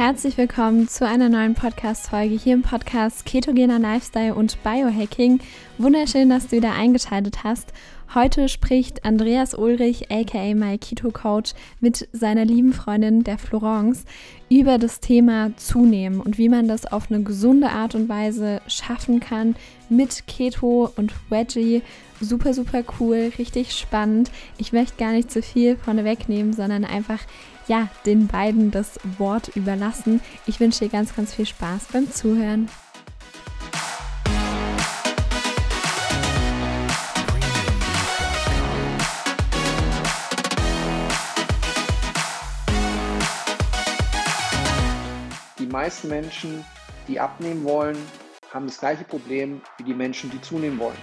Herzlich willkommen zu einer neuen Podcast-Folge hier im Podcast Ketogener Lifestyle und Biohacking. Wunderschön, dass du wieder eingeschaltet hast. Heute spricht Andreas Ulrich, aka My Keto Coach, mit seiner lieben Freundin der Florence über das Thema Zunehmen und wie man das auf eine gesunde Art und Weise schaffen kann mit Keto und Veggie. Super, super cool, richtig spannend. Ich möchte gar nicht zu viel vorne wegnehmen, sondern einfach ja, den beiden das Wort überlassen. Ich wünsche dir ganz, ganz viel Spaß beim Zuhören. Meisten Menschen, die abnehmen wollen, haben das gleiche Problem wie die Menschen, die zunehmen wollen.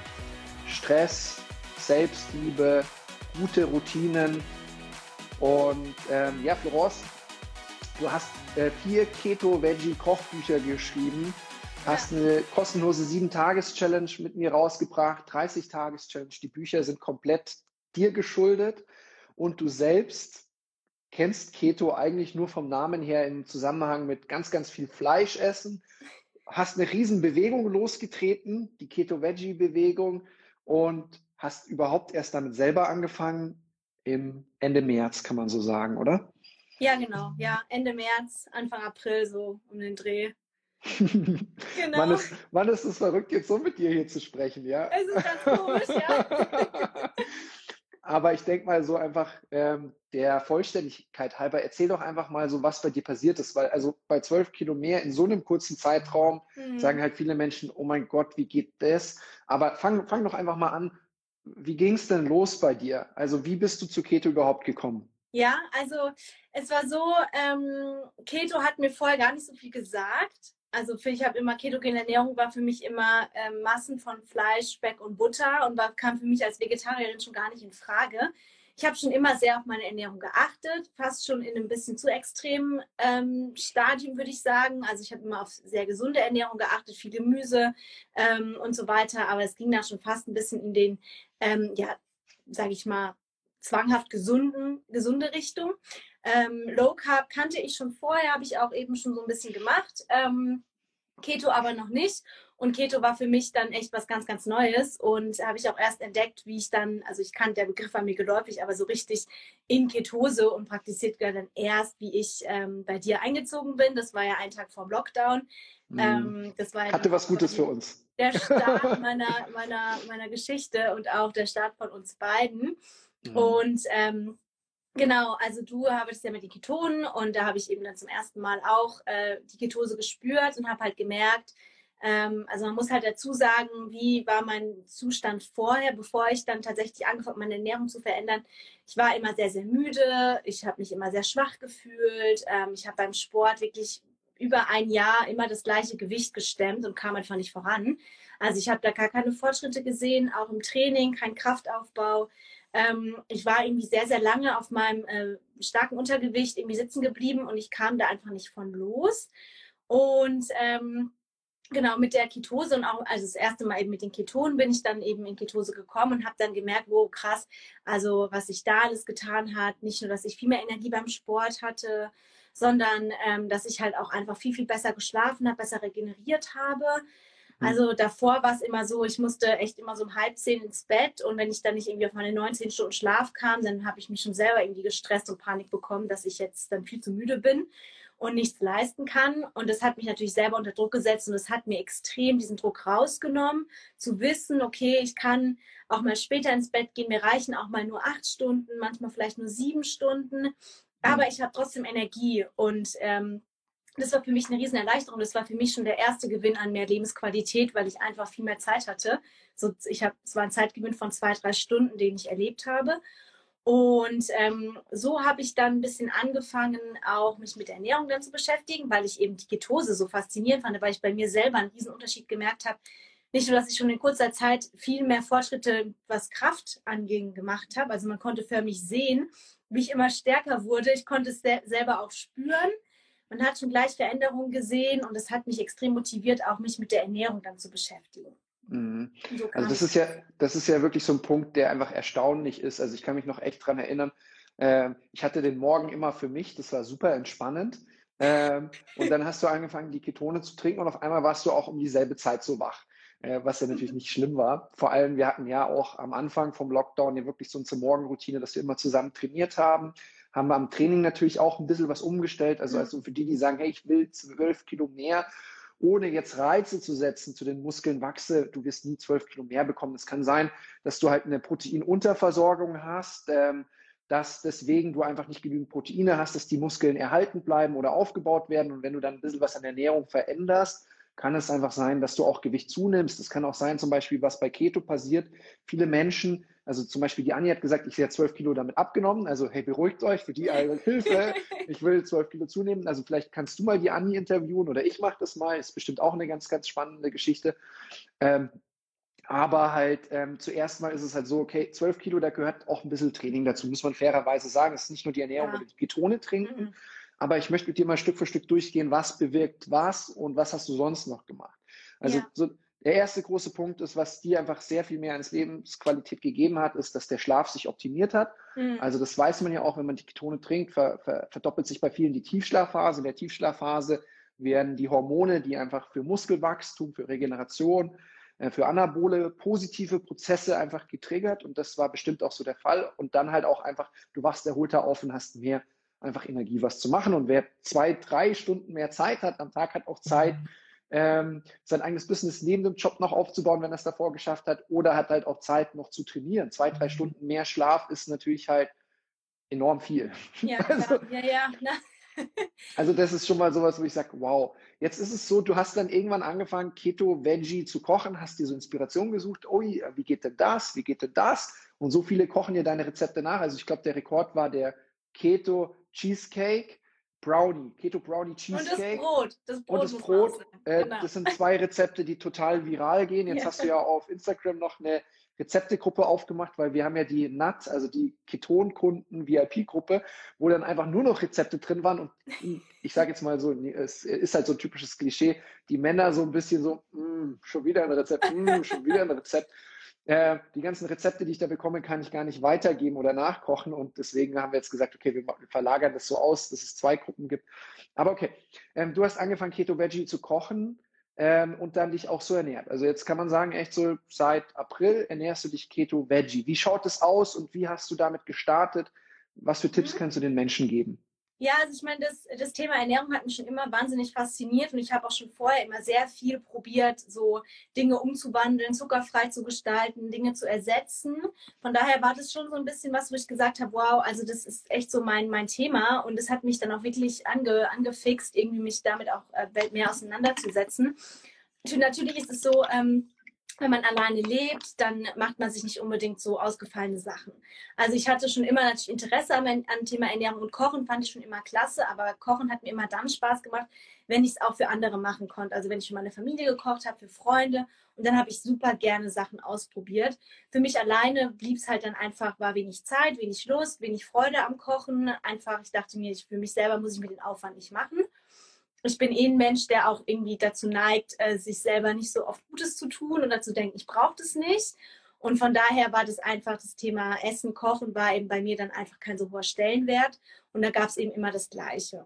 Stress, Selbstliebe, gute Routinen, und ähm, ja, Florence, du hast äh, vier Keto-Veggie-Kochbücher geschrieben, hast eine kostenlose 7-Tages-Challenge mit mir rausgebracht, 30-Tages-Challenge. Die Bücher sind komplett dir geschuldet und du selbst kennst Keto eigentlich nur vom Namen her im Zusammenhang mit ganz, ganz viel Fleisch essen. Hast eine riesen Bewegung losgetreten, die Keto-Veggie-Bewegung und hast überhaupt erst damit selber angefangen, im Ende März, kann man so sagen, oder? Ja, genau. Ja, Ende März, Anfang April so um den Dreh. genau. Wann ist, wann ist es verrückt, jetzt so mit dir hier zu sprechen, ja? Es ist ganz komisch, ja. Aber ich denke mal so einfach ähm, der Vollständigkeit halber, erzähl doch einfach mal so, was bei dir passiert ist, weil also bei zwölf Kilo mehr in so einem kurzen Zeitraum mhm. sagen halt viele Menschen, oh mein Gott, wie geht das? Aber fang, fang doch einfach mal an, wie ging es denn los bei dir? Also wie bist du zu Keto überhaupt gekommen? Ja, also es war so, ähm, Keto hat mir vorher gar nicht so viel gesagt. Also für, ich habe immer ketogene Ernährung war für mich immer ähm, Massen von Fleisch, Speck und Butter und war, kam für mich als Vegetarierin schon gar nicht in Frage ich habe schon immer sehr auf meine Ernährung geachtet, fast schon in einem bisschen zu extremen ähm, Stadium, würde ich sagen. Also ich habe immer auf sehr gesunde Ernährung geachtet, viel Gemüse ähm, und so weiter. Aber es ging da schon fast ein bisschen in den, ähm, ja, sage ich mal, zwanghaft gesunden, gesunde Richtung. Ähm, Low Carb kannte ich schon vorher, habe ich auch eben schon so ein bisschen gemacht. Ähm, Keto aber noch nicht. Und Keto war für mich dann echt was ganz, ganz Neues. Und habe ich auch erst entdeckt, wie ich dann, also ich kannte, der Begriff war mir geläufig, aber so richtig in Ketose und praktiziert dann erst, wie ich ähm, bei dir eingezogen bin. Das war ja ein Tag vor dem Lockdown. Mhm. Ähm, das war Hatte was Gutes für uns. Der Start meiner, meiner, meiner Geschichte und auch der Start von uns beiden. Mhm. Und ähm, Genau, also du arbeitest ja mit den Ketonen und da habe ich eben dann zum ersten Mal auch äh, die Ketose gespürt und habe halt gemerkt, ähm, also man muss halt dazu sagen, wie war mein Zustand vorher, bevor ich dann tatsächlich angefangen habe, meine Ernährung zu verändern. Ich war immer sehr, sehr müde, ich habe mich immer sehr schwach gefühlt, ähm, ich habe beim Sport wirklich über ein Jahr immer das gleiche Gewicht gestemmt und kam einfach nicht voran. Also ich habe da gar keine Fortschritte gesehen, auch im Training, kein Kraftaufbau. Ähm, ich war irgendwie sehr, sehr lange auf meinem äh, starken Untergewicht irgendwie sitzen geblieben und ich kam da einfach nicht von los. Und ähm, genau mit der Ketose und auch also das erste Mal eben mit den Ketonen bin ich dann eben in Ketose gekommen und habe dann gemerkt, wo krass, also was sich da alles getan hat, nicht nur, dass ich viel mehr Energie beim Sport hatte, sondern ähm, dass ich halt auch einfach viel viel besser geschlafen habe, besser regeneriert habe. Mhm. Also davor war es immer so, ich musste echt immer so um halb zehn ins Bett und wenn ich dann nicht irgendwie auf meine 19 Stunden Schlaf kam, dann habe ich mich schon selber irgendwie gestresst und Panik bekommen, dass ich jetzt dann viel zu müde bin und nichts leisten kann. Und das hat mich natürlich selber unter Druck gesetzt und es hat mir extrem diesen Druck rausgenommen, zu wissen, okay, ich kann auch mal später ins Bett gehen, mir reichen auch mal nur acht Stunden, manchmal vielleicht nur sieben Stunden, aber mhm. ich habe trotzdem Energie und ähm, das war für mich eine riesen Erleichterung. Das war für mich schon der erste Gewinn an mehr Lebensqualität, weil ich einfach viel mehr Zeit hatte. So, ich habe, es war ein Zeitgewinn von zwei, drei Stunden, den ich erlebt habe. Und ähm, so habe ich dann ein bisschen angefangen, auch mich mit Ernährung dann zu beschäftigen, weil ich eben die Ketose so faszinierend fand, weil ich bei mir selber einen riesen Unterschied gemerkt habe. Nicht nur, dass ich schon in kurzer Zeit viel mehr Fortschritte, was Kraft anging, gemacht habe. Also man konnte förmlich sehen, wie ich immer stärker wurde. Ich konnte es selber auch spüren. Man hat schon gleich Veränderungen gesehen und es hat mich extrem motiviert, auch mich mit der Ernährung dann zu beschäftigen. Mhm. also das ist ja, das ist ja wirklich so ein Punkt, der einfach erstaunlich ist. Also ich kann mich noch echt dran erinnern. Äh, ich hatte den Morgen immer für mich, das war super entspannend. Ähm, und dann hast du angefangen, die Ketone zu trinken und auf einmal warst du auch um dieselbe Zeit so wach, äh, was ja natürlich nicht schlimm war. Vor allem, wir hatten ja auch am Anfang vom Lockdown ja wirklich so eine Morgenroutine, dass wir immer zusammen trainiert haben. Haben wir am Training natürlich auch ein bisschen was umgestellt. Also, also für die, die sagen, hey, ich will zwölf Kilo mehr, ohne jetzt Reize zu setzen zu den Muskeln wachse, du wirst nie zwölf Kilo mehr bekommen. Es kann sein, dass du halt eine Proteinunterversorgung hast, ähm, dass deswegen du einfach nicht genügend Proteine hast, dass die Muskeln erhalten bleiben oder aufgebaut werden. Und wenn du dann ein bisschen was an der Ernährung veränderst, kann es einfach sein, dass du auch Gewicht zunimmst. Es kann auch sein, zum Beispiel, was bei Keto passiert. Viele Menschen, also zum Beispiel die Annie hat gesagt, ich werde zwölf Kilo damit abgenommen. Also hey, beruhigt euch, für die Hilfe. Ich will zwölf Kilo zunehmen. Also vielleicht kannst du mal die Annie interviewen oder ich mache das mal. Ist bestimmt auch eine ganz, ganz spannende Geschichte. Ähm, aber halt ähm, zuerst mal ist es halt so, okay, 12 Kilo, da gehört auch ein bisschen Training dazu, muss man fairerweise sagen. Es ist nicht nur die Ernährung ja. oder die Ketone trinken, mhm. Aber ich möchte mit dir mal Stück für Stück durchgehen, was bewirkt was und was hast du sonst noch gemacht. Also ja. so, der erste große Punkt ist, was dir einfach sehr viel mehr ans Lebensqualität gegeben hat, ist, dass der Schlaf sich optimiert hat. Mhm. Also das weiß man ja auch, wenn man die Ketone trinkt, ver, ver, verdoppelt sich bei vielen die Tiefschlafphase. In der Tiefschlafphase werden die Hormone, die einfach für Muskelwachstum, für Regeneration, äh, für anabole positive Prozesse einfach getriggert und das war bestimmt auch so der Fall. Und dann halt auch einfach, du wachst erholter auf und hast mehr einfach Energie, was zu machen. Und wer zwei, drei Stunden mehr Zeit hat am Tag, hat auch Zeit, ähm, sein eigenes Business neben dem Job noch aufzubauen, wenn er es davor geschafft hat, oder hat halt auch Zeit noch zu trainieren. Zwei, drei mhm. Stunden mehr Schlaf ist natürlich halt enorm viel. Ja, also, ja, ja. ja. Also das ist schon mal sowas, wo ich sage, wow. Jetzt ist es so, du hast dann irgendwann angefangen, Keto, Veggie zu kochen, hast dir so Inspiration gesucht, ui, wie geht denn das, wie geht denn das? Und so viele kochen dir deine Rezepte nach. Also ich glaube, der Rekord war der Keto Cheesecake. Brownie, Keto Brownie Cheesecake. Und das Brot. Das Brot. Und das, Brot äh, genau. das sind zwei Rezepte, die total viral gehen. Jetzt ja. hast du ja auf Instagram noch eine Rezeptegruppe aufgemacht, weil wir haben ja die NAT, also die Ketonkunden VIP-Gruppe, wo dann einfach nur noch Rezepte drin waren und ich sage jetzt mal so, es ist halt so ein typisches Klischee, die Männer so ein bisschen so, mm, schon wieder ein Rezept, mm, schon wieder ein Rezept. Äh, die ganzen Rezepte, die ich da bekomme, kann ich gar nicht weitergeben oder nachkochen und deswegen haben wir jetzt gesagt, okay, wir, verlagern das so aus, dass es zwei Gruppen gibt. Aber okay, ähm, du hast angefangen Keto Veggie zu kochen ähm, und dann dich auch so ernährt. Also jetzt kann man sagen, echt so seit April ernährst du dich Keto Veggie. Wie schaut es aus und wie hast du damit gestartet? Was für Tipps mhm. kannst du den Menschen geben? Ja, also ich meine, das, das Thema Ernährung hat mich schon immer wahnsinnig fasziniert und ich habe auch schon vorher immer sehr viel probiert, so Dinge umzuwandeln, zuckerfrei zu gestalten, Dinge zu ersetzen. Von daher war das schon so ein bisschen was, wo ich gesagt habe, wow, also das ist echt so mein, mein Thema und es hat mich dann auch wirklich ange, angefixt, irgendwie mich damit auch äh, mehr auseinanderzusetzen. Natürlich ist es so, ähm, wenn man alleine lebt, dann macht man sich nicht unbedingt so ausgefallene Sachen. Also ich hatte schon immer natürlich Interesse am, am Thema Ernährung und Kochen fand ich schon immer klasse, aber Kochen hat mir immer dann Spaß gemacht, wenn ich es auch für andere machen konnte. Also wenn ich für meine Familie gekocht habe, für Freunde und dann habe ich super gerne Sachen ausprobiert. Für mich alleine blieb es halt dann einfach, war wenig Zeit, wenig Lust, wenig Freude am Kochen. Einfach, ich dachte mir, ich, für mich selber muss ich mir den Aufwand nicht machen ich bin eh ein Mensch, der auch irgendwie dazu neigt, äh, sich selber nicht so oft Gutes zu tun oder zu denken, ich brauche das nicht. Und von daher war das einfach das Thema Essen, Kochen war eben bei mir dann einfach kein so hoher Stellenwert. Und da gab es eben immer das Gleiche.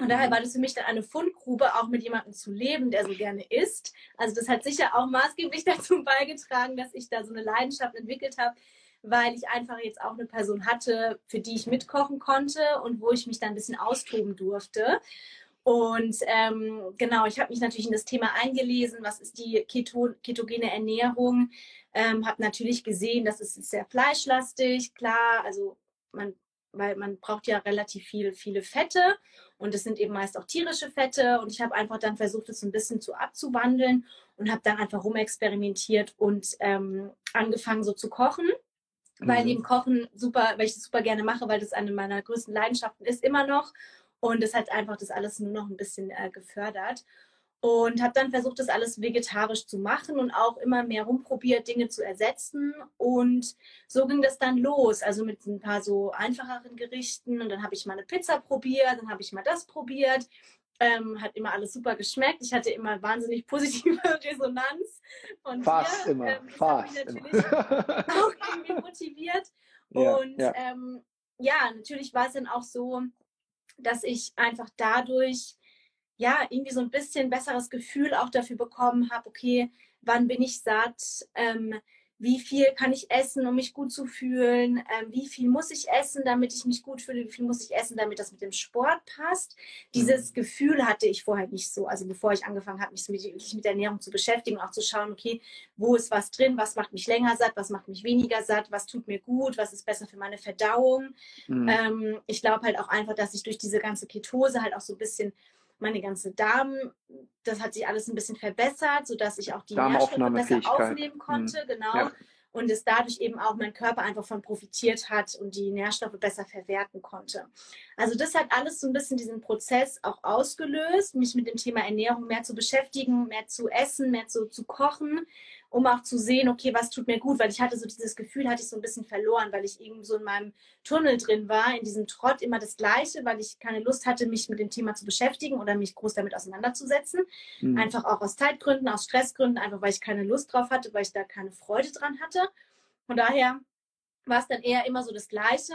Und daher mhm. war das für mich dann eine Fundgrube, auch mit jemandem zu leben, der so gerne isst. Also das hat sicher auch maßgeblich dazu beigetragen, dass ich da so eine Leidenschaft entwickelt habe, weil ich einfach jetzt auch eine Person hatte, für die ich mitkochen konnte und wo ich mich dann ein bisschen austoben durfte. Und ähm, genau, ich habe mich natürlich in das Thema eingelesen, was ist die Keto ketogene Ernährung, ähm, habe natürlich gesehen, dass es sehr fleischlastig, klar, also man weil man braucht ja relativ viel, viele Fette und es sind eben meist auch tierische Fette und ich habe einfach dann versucht, es ein bisschen zu abzuwandeln und habe dann einfach rumexperimentiert und ähm, angefangen so zu kochen, mhm. weil eben Kochen super, weil ich das super gerne mache, weil das eine meiner größten Leidenschaften ist immer noch und es hat einfach das alles nur noch ein bisschen äh, gefördert. Und habe dann versucht, das alles vegetarisch zu machen und auch immer mehr rumprobiert, Dinge zu ersetzen. Und so ging das dann los. Also mit ein paar so einfacheren Gerichten. Und dann habe ich mal eine Pizza probiert, dann habe ich mal das probiert. Ähm, hat immer alles super geschmeckt. Ich hatte immer wahnsinnig positive Resonanz. Und fast hier, immer, ähm, das fast. Hat mich natürlich auch irgendwie motiviert. Ja, und ja. Ähm, ja, natürlich war es dann auch so, dass ich einfach dadurch ja irgendwie so ein bisschen besseres Gefühl auch dafür bekommen habe, okay, wann bin ich satt, ähm, wie viel kann ich essen, um mich gut zu fühlen, ähm, wie viel muss ich essen, damit ich mich gut fühle, wie viel muss ich essen, damit das mit dem Sport passt. Dieses mhm. Gefühl hatte ich vorher nicht so, also bevor ich angefangen habe, mich mit, wirklich mit Ernährung zu beschäftigen, auch zu schauen, okay, wo ist was drin, was macht mich länger satt, was macht mich weniger satt, was tut mir gut, was ist besser für meine Verdauung. Mhm. Ähm, ich glaube halt auch einfach, dass ich durch diese ganze Ketose halt auch so ein bisschen meine ganze Darm, das hat sich alles ein bisschen verbessert, sodass ich auch die Nährstoffe besser aufnehmen konnte, mhm. genau. Ja. Und es dadurch eben auch mein Körper einfach von profitiert hat und die Nährstoffe besser verwerten konnte. Also das hat alles so ein bisschen diesen Prozess auch ausgelöst, mich mit dem Thema Ernährung mehr zu beschäftigen, mehr zu essen, mehr zu, zu kochen um auch zu sehen, okay, was tut mir gut, weil ich hatte so dieses Gefühl, hatte ich so ein bisschen verloren, weil ich eben so in meinem Tunnel drin war, in diesem Trott immer das Gleiche, weil ich keine Lust hatte, mich mit dem Thema zu beschäftigen oder mich groß damit auseinanderzusetzen. Mhm. Einfach auch aus Zeitgründen, aus Stressgründen, einfach weil ich keine Lust drauf hatte, weil ich da keine Freude dran hatte. Von daher war es dann eher immer so das Gleiche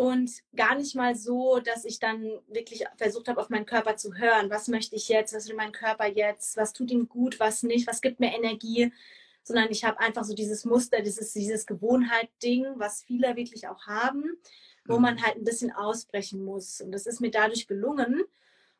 und gar nicht mal so, dass ich dann wirklich versucht habe, auf meinen Körper zu hören. Was möchte ich jetzt? Was will mein Körper jetzt? Was tut ihm gut? Was nicht? Was gibt mir Energie? Sondern ich habe einfach so dieses Muster, dieses, dieses Gewohnheit-Ding, was viele wirklich auch haben, wo man mhm. halt ein bisschen ausbrechen muss. Und das ist mir dadurch gelungen.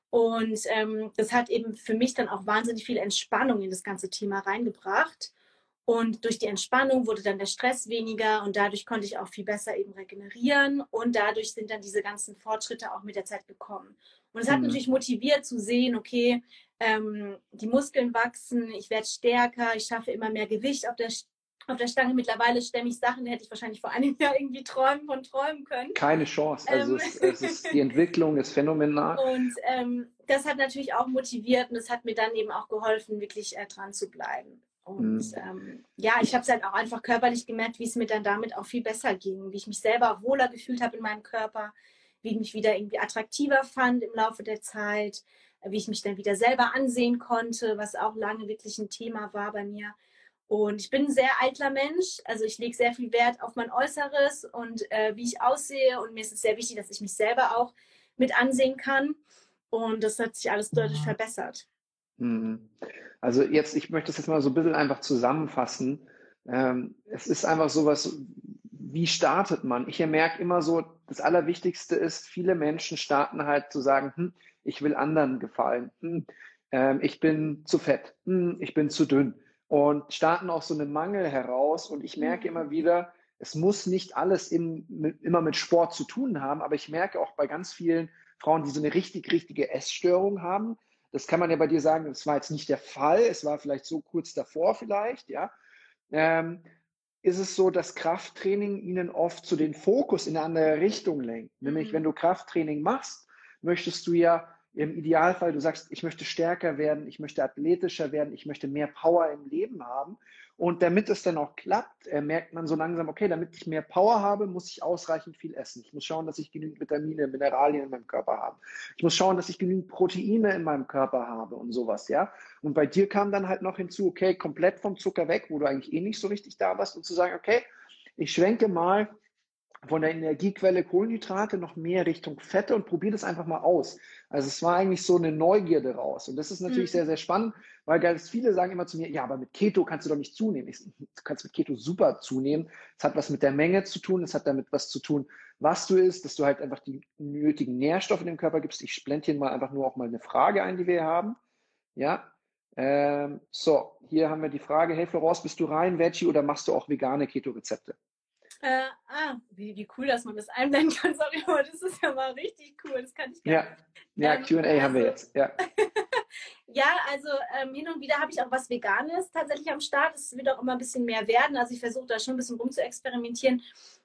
Und ähm, das hat eben für mich dann auch wahnsinnig viel Entspannung in das ganze Thema reingebracht. Und durch die Entspannung wurde dann der Stress weniger und dadurch konnte ich auch viel besser eben regenerieren und dadurch sind dann diese ganzen Fortschritte auch mit der Zeit gekommen. Und es hat mhm. natürlich motiviert zu sehen, okay, ähm, die Muskeln wachsen, ich werde stärker, ich schaffe immer mehr Gewicht auf der, auf der Stange. Mittlerweile stemme ich Sachen, die hätte ich wahrscheinlich vor einem Jahr irgendwie träumen von träumen können. Keine Chance. Also ähm. es, es, ist, die Entwicklung ist phänomenal. Und ähm, das hat natürlich auch motiviert und es hat mir dann eben auch geholfen, wirklich äh, dran zu bleiben. Und mhm. ähm, ja, ich habe es halt auch einfach körperlich gemerkt, wie es mir dann damit auch viel besser ging, wie ich mich selber wohler gefühlt habe in meinem Körper, wie ich mich wieder irgendwie attraktiver fand im Laufe der Zeit, wie ich mich dann wieder selber ansehen konnte, was auch lange wirklich ein Thema war bei mir. Und ich bin ein sehr eitler Mensch, also ich lege sehr viel Wert auf mein Äußeres und äh, wie ich aussehe. Und mir ist es sehr wichtig, dass ich mich selber auch mit ansehen kann. Und das hat sich alles deutlich verbessert. Mhm. Also jetzt, ich möchte das jetzt mal so ein bisschen einfach zusammenfassen. Ähm, es ist einfach sowas, wie startet man? Ich merke immer so, das Allerwichtigste ist, viele Menschen starten halt zu sagen, hm, ich will anderen gefallen, hm, ähm, ich bin zu fett, hm, ich bin zu dünn und starten auch so eine Mangel heraus und ich merke immer wieder, es muss nicht alles im, mit, immer mit Sport zu tun haben, aber ich merke auch bei ganz vielen Frauen, die so eine richtig, richtige Essstörung haben, das kann man ja bei dir sagen, das war jetzt nicht der Fall, es war vielleicht so kurz davor vielleicht, ja. Ähm, ist es so, dass Krafttraining ihnen oft zu so den Fokus in eine andere Richtung lenkt. Nämlich, mhm. wenn du Krafttraining machst, möchtest du ja im Idealfall, du sagst, ich möchte stärker werden, ich möchte athletischer werden, ich möchte mehr Power im Leben haben. Und damit es dann auch klappt, äh, merkt man so langsam, okay, damit ich mehr Power habe, muss ich ausreichend viel essen. Ich muss schauen, dass ich genügend Vitamine, Mineralien in meinem Körper habe. Ich muss schauen, dass ich genügend Proteine in meinem Körper habe und sowas, ja. Und bei dir kam dann halt noch hinzu, okay, komplett vom Zucker weg, wo du eigentlich eh nicht so richtig da warst und zu sagen, okay, ich schwenke mal von der Energiequelle Kohlenhydrate noch mehr Richtung Fette und probiere das einfach mal aus. Also es war eigentlich so eine Neugierde raus. Und das ist natürlich mhm. sehr, sehr spannend, weil ganz viele sagen immer zu mir, ja, aber mit Keto kannst du doch nicht zunehmen. Ich, du kannst mit Keto super zunehmen. Es hat was mit der Menge zu tun. Es hat damit was zu tun, was du isst, dass du halt einfach die nötigen Nährstoffe in den Körper gibst. Ich blende hier mal einfach nur auch mal eine Frage ein, die wir hier haben. Ja. Ähm, so, hier haben wir die Frage, hey Florence, bist du rein Veggie oder machst du auch vegane Keto-Rezepte? Äh, ah, wie, wie cool, dass man das einblenden kann. Sorry, aber das ist ja mal richtig cool. Das kann ich gar Ja, ja ähm, QA haben wir also jetzt. Ja, ja also ähm, hin und wieder habe ich auch was Veganes tatsächlich am Start. Es wird auch immer ein bisschen mehr werden. Also ich versuche da schon ein bisschen rum zu experimentieren.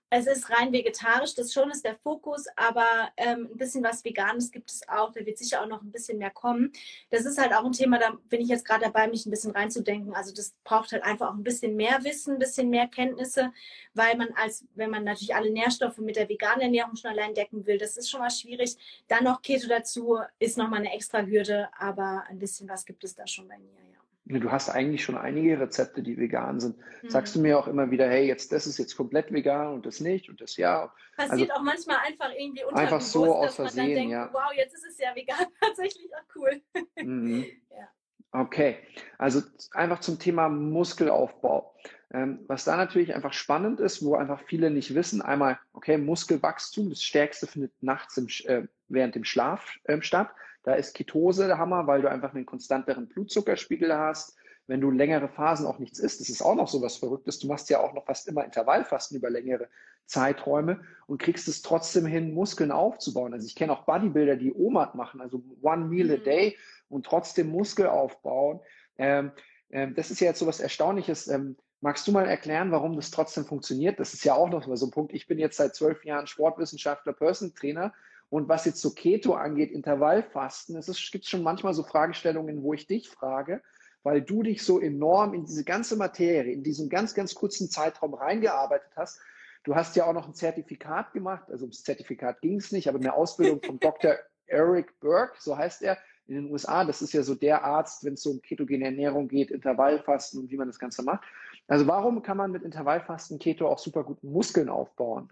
Es ist rein vegetarisch, das schon ist der Fokus, aber ähm, ein bisschen was Veganes gibt es auch. Da wird sicher auch noch ein bisschen mehr kommen. Das ist halt auch ein Thema, da bin ich jetzt gerade dabei, mich ein bisschen reinzudenken. Also das braucht halt einfach auch ein bisschen mehr Wissen, ein bisschen mehr Kenntnisse, weil man als, wenn man natürlich alle Nährstoffe mit der veganen Ernährung schon allein decken will, das ist schon mal schwierig. Dann noch Keto dazu ist nochmal eine extra Hürde, aber ein bisschen was gibt es da schon bei mir, ja. Du hast eigentlich schon einige Rezepte, die vegan sind. Mhm. Sagst du mir auch immer wieder, hey, jetzt das ist jetzt komplett vegan und das nicht und das ja. Passiert also, auch manchmal einfach irgendwie Einfach so aus Versehen, denkt, ja. Wow, jetzt ist es ja vegan tatsächlich auch cool. Mhm. ja. Okay, also einfach zum Thema Muskelaufbau. Ähm, was da natürlich einfach spannend ist, wo einfach viele nicht wissen, einmal, okay, Muskelwachstum, das Stärkste findet nachts im, äh, während dem Schlaf äh, statt. Da ist Ketose der Hammer, weil du einfach einen konstanteren Blutzuckerspiegel hast. Wenn du längere Phasen auch nichts isst, das ist auch noch so was Verrücktes. Du machst ja auch noch fast immer Intervallfasten über längere Zeiträume und kriegst es trotzdem hin, Muskeln aufzubauen. Also ich kenne auch Bodybuilder, die OMAD machen, also One Meal a mhm. Day und trotzdem Muskel aufbauen. Ähm, ähm, das ist ja jetzt so was Erstaunliches. Ähm, magst du mal erklären, warum das trotzdem funktioniert? Das ist ja auch noch mal so ein Punkt. Ich bin jetzt seit zwölf Jahren Sportwissenschaftler, Person Trainer und was jetzt so Keto angeht, Intervallfasten, es gibt schon manchmal so Fragestellungen, wo ich dich frage, weil du dich so enorm in diese ganze Materie, in diesen ganz, ganz kurzen Zeitraum reingearbeitet hast. Du hast ja auch noch ein Zertifikat gemacht, also ums Zertifikat ging es nicht, aber eine Ausbildung von Dr. Eric Burke, so heißt er, in den USA. Das ist ja so der Arzt, wenn es so um ketogene Ernährung geht, Intervallfasten und wie man das Ganze macht. Also warum kann man mit Intervallfasten Keto auch super gut Muskeln aufbauen?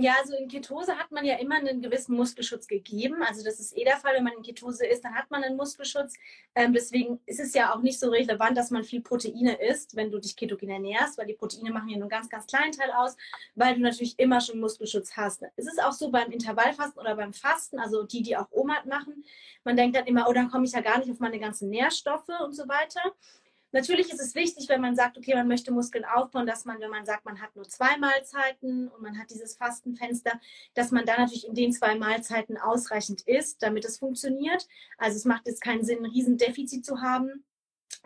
Ja, also in Ketose hat man ja immer einen gewissen Muskelschutz gegeben. Also das ist eh der Fall, wenn man in Ketose ist, dann hat man einen Muskelschutz. Ähm, deswegen ist es ja auch nicht so relevant, dass man viel Proteine isst, wenn du dich ketogen ernährst, weil die Proteine machen ja nur einen ganz, ganz kleinen Teil aus, weil du natürlich immer schon Muskelschutz hast. Es ist auch so beim Intervallfasten oder beim Fasten, also die, die auch OMAD machen. Man denkt dann immer, oh, dann komme ich ja gar nicht auf meine ganzen Nährstoffe und so weiter. Natürlich ist es wichtig, wenn man sagt, okay, man möchte Muskeln aufbauen, dass man, wenn man sagt, man hat nur zwei Mahlzeiten und man hat dieses Fastenfenster, dass man da natürlich in den zwei Mahlzeiten ausreichend isst, damit es funktioniert. Also es macht jetzt keinen Sinn, ein Riesendefizit zu haben.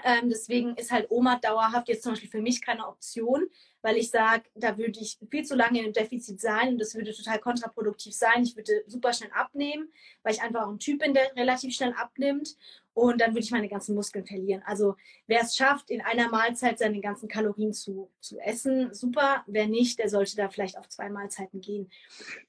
Ähm, deswegen ist halt Oma dauerhaft jetzt zum Beispiel für mich keine Option, weil ich sage, da würde ich viel zu lange im Defizit sein und das würde total kontraproduktiv sein. Ich würde super schnell abnehmen, weil ich einfach auch ein Typ bin, der relativ schnell abnimmt und dann würde ich meine ganzen Muskeln verlieren. Also wer es schafft, in einer Mahlzeit seine ganzen Kalorien zu, zu essen, super. Wer nicht, der sollte da vielleicht auf zwei Mahlzeiten gehen.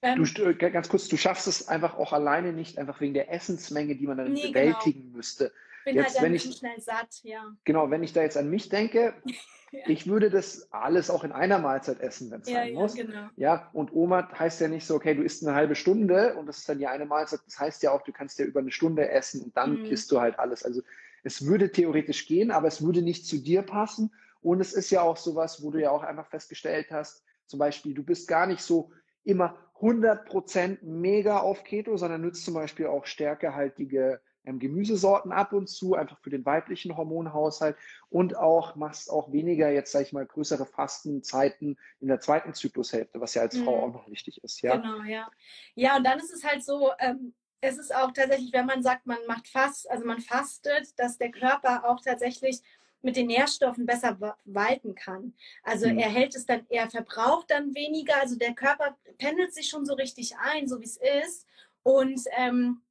Ähm, du, äh, ganz kurz, du schaffst es einfach auch alleine nicht, einfach wegen der Essensmenge, die man dann nee, bewältigen genau. müsste bin jetzt, halt wenn ich, schnell satt, ja. Genau, wenn ich da jetzt an mich denke, ja. ich würde das alles auch in einer Mahlzeit essen, wenn es ja, sein ja, muss. Genau. Ja, und Oma heißt ja nicht so, okay, du isst eine halbe Stunde und das ist dann ja eine Mahlzeit. Das heißt ja auch, du kannst ja über eine Stunde essen und dann mhm. isst du halt alles. Also es würde theoretisch gehen, aber es würde nicht zu dir passen. Und es ist ja auch sowas, wo du ja auch einfach festgestellt hast, zum Beispiel, du bist gar nicht so immer 100% mega auf Keto, sondern nutzt zum Beispiel auch stärkehaltige ähm, Gemüsesorten ab und zu, einfach für den weiblichen Hormonhaushalt und auch machst auch weniger jetzt, sag ich mal, größere Fastenzeiten in der zweiten Zyklushälfte, was ja als Frau mhm. auch noch wichtig ist. Ja? Genau, ja. Ja, und dann ist es halt so, ähm, es ist auch tatsächlich, wenn man sagt, man macht Fast, also man fastet, dass der Körper auch tatsächlich mit den Nährstoffen besser walten kann. Also mhm. er hält es dann, er verbraucht dann weniger, also der Körper pendelt sich schon so richtig ein, so wie es ist. Und ähm,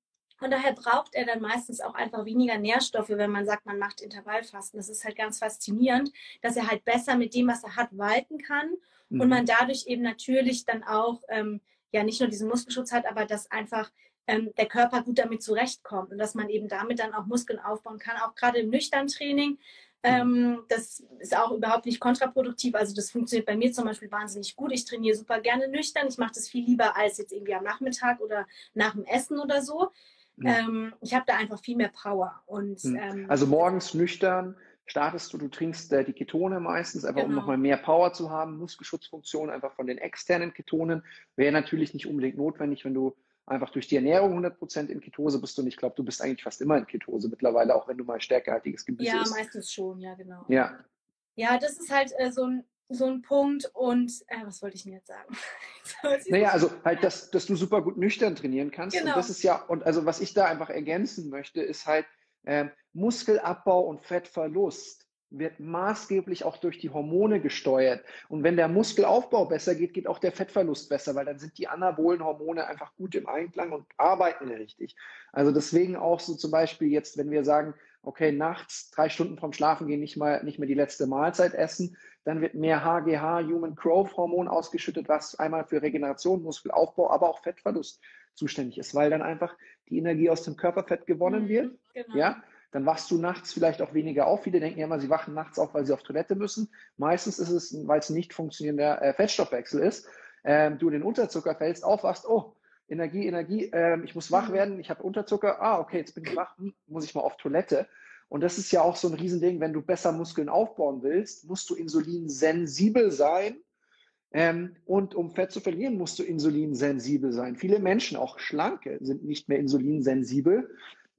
von daher braucht er dann meistens auch einfach weniger Nährstoffe, wenn man sagt, man macht Intervallfasten. Das ist halt ganz faszinierend, dass er halt besser mit dem, was er hat, walten kann mhm. und man dadurch eben natürlich dann auch ähm, ja nicht nur diesen Muskelschutz hat, aber dass einfach ähm, der Körper gut damit zurechtkommt und dass man eben damit dann auch Muskeln aufbauen kann, auch gerade im nüchtern Training. Ähm, das ist auch überhaupt nicht kontraproduktiv. Also das funktioniert bei mir zum Beispiel wahnsinnig gut. Ich trainiere super gerne nüchtern. Ich mache das viel lieber als jetzt irgendwie am Nachmittag oder nach dem Essen oder so. Mhm. Ich habe da einfach viel mehr Power. Und, mhm. also morgens nüchtern startest du, du trinkst äh, die Ketone meistens, einfach genau. um nochmal mehr Power zu haben. Muskelschutzfunktion einfach von den externen Ketonen wäre natürlich nicht unbedingt notwendig, wenn du einfach durch die Ernährung 100% in Ketose bist und ich glaube, du bist eigentlich fast immer in Ketose mittlerweile, auch wenn du mal stärkehaltiges Gemüse Ja, isst. meistens schon, ja, genau. Ja. Ja, das ist halt äh, so ein so ein Punkt. Und äh, was wollte ich mir jetzt sagen? naja, also halt, dass, dass du super gut nüchtern trainieren kannst. Genau. Und das ist ja, und also was ich da einfach ergänzen möchte, ist halt äh, Muskelabbau und Fettverlust wird maßgeblich auch durch die Hormone gesteuert. Und wenn der Muskelaufbau besser geht, geht auch der Fettverlust besser, weil dann sind die anabolen Hormone einfach gut im Einklang und arbeiten richtig. Also deswegen auch so zum Beispiel jetzt, wenn wir sagen, okay, nachts drei Stunden vom Schlafen gehen nicht mal nicht mehr die letzte Mahlzeit essen, dann wird mehr HGH, Human Growth Hormon ausgeschüttet, was einmal für Regeneration, Muskelaufbau, aber auch Fettverlust zuständig ist, weil dann einfach die Energie aus dem Körperfett gewonnen mhm, wird. Genau. Ja, dann wachst du nachts vielleicht auch weniger auf. Viele denken ja immer, sie wachen nachts auf, weil sie auf Toilette müssen. Meistens ist es, weil es nicht funktionierender äh, Fettstoffwechsel ist. Ähm, du in den Unterzucker fällst, aufwachst, oh, Energie, Energie, ähm, ich muss wach mhm. werden, ich habe Unterzucker, ah, okay, jetzt bin ich wach, hm, muss ich mal auf Toilette. Und das ist ja auch so ein Riesending, wenn du besser Muskeln aufbauen willst, musst du insulinsensibel sein. Ähm, und um Fett zu verlieren, musst du insulinsensibel sein. Viele Menschen, auch Schlanke, sind nicht mehr insulinsensibel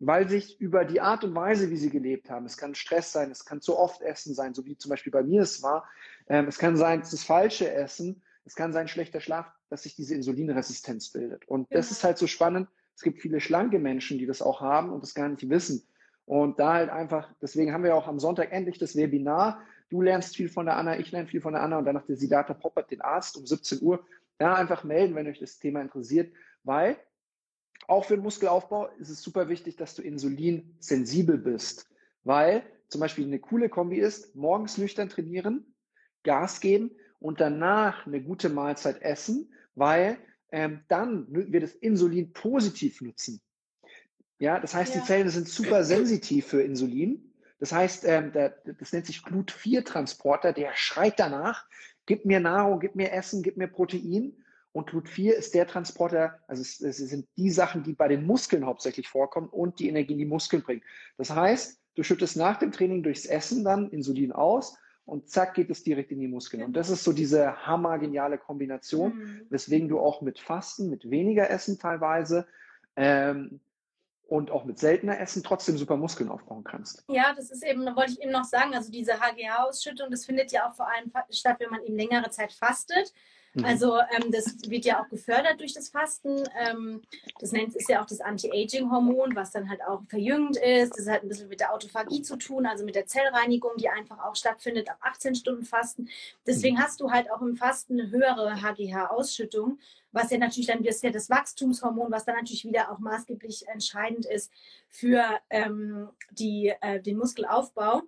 weil sich über die Art und Weise, wie sie gelebt haben, es kann Stress sein, es kann zu oft Essen sein, so wie zum Beispiel bei mir es war, ähm, es kann sein, das falsche Essen, es kann sein schlechter Schlaf, dass sich diese Insulinresistenz bildet. Und genau. das ist halt so spannend. Es gibt viele schlanke Menschen, die das auch haben und das gar nicht wissen. Und da halt einfach, deswegen haben wir auch am Sonntag endlich das Webinar. Du lernst viel von der Anna, ich lerne viel von der Anna und danach der Siddhartha Poppert, den Arzt, um 17 Uhr. Da einfach melden, wenn euch das Thema interessiert, weil auch für den Muskelaufbau ist es super wichtig, dass du insulinsensibel bist, weil zum Beispiel eine coole Kombi ist, morgens nüchtern trainieren, Gas geben und danach eine gute Mahlzeit essen, weil ähm, dann wird das Insulin positiv nutzen. Ja, das heißt, ja. die Zellen sind super sensitiv für Insulin. Das heißt, ähm, der, das nennt sich Glut-4-Transporter, der schreit danach, gib mir Nahrung, gib mir Essen, gib mir Protein. Und Glut4 ist der Transporter, also es, es, sind die Sachen, die bei den Muskeln hauptsächlich vorkommen und die Energie in die Muskeln bringen. Das heißt, du schüttest nach dem Training durchs Essen dann Insulin aus und zack geht es direkt in die Muskeln. Und das ist so diese hammergeniale Kombination, mhm. weswegen du auch mit Fasten, mit weniger Essen teilweise ähm, und auch mit seltener Essen trotzdem super Muskeln aufbauen kannst. Ja, das ist eben, da wollte ich eben noch sagen, also diese HGH-Ausschüttung, das findet ja auch vor allem statt, wenn man eben längere Zeit fastet. Mhm. Also ähm, das wird ja auch gefördert durch das Fasten. Ähm, das nennt ist ja auch das Anti-Aging-Hormon, was dann halt auch verjüngend ist. Das hat ein bisschen mit der Autophagie zu tun, also mit der Zellreinigung, die einfach auch stattfindet ab 18 Stunden Fasten. Deswegen mhm. hast du halt auch im Fasten eine höhere HGH-Ausschüttung, was ja natürlich dann das, ja das Wachstumshormon, was dann natürlich wieder auch maßgeblich entscheidend ist für ähm, die, äh, den Muskelaufbau.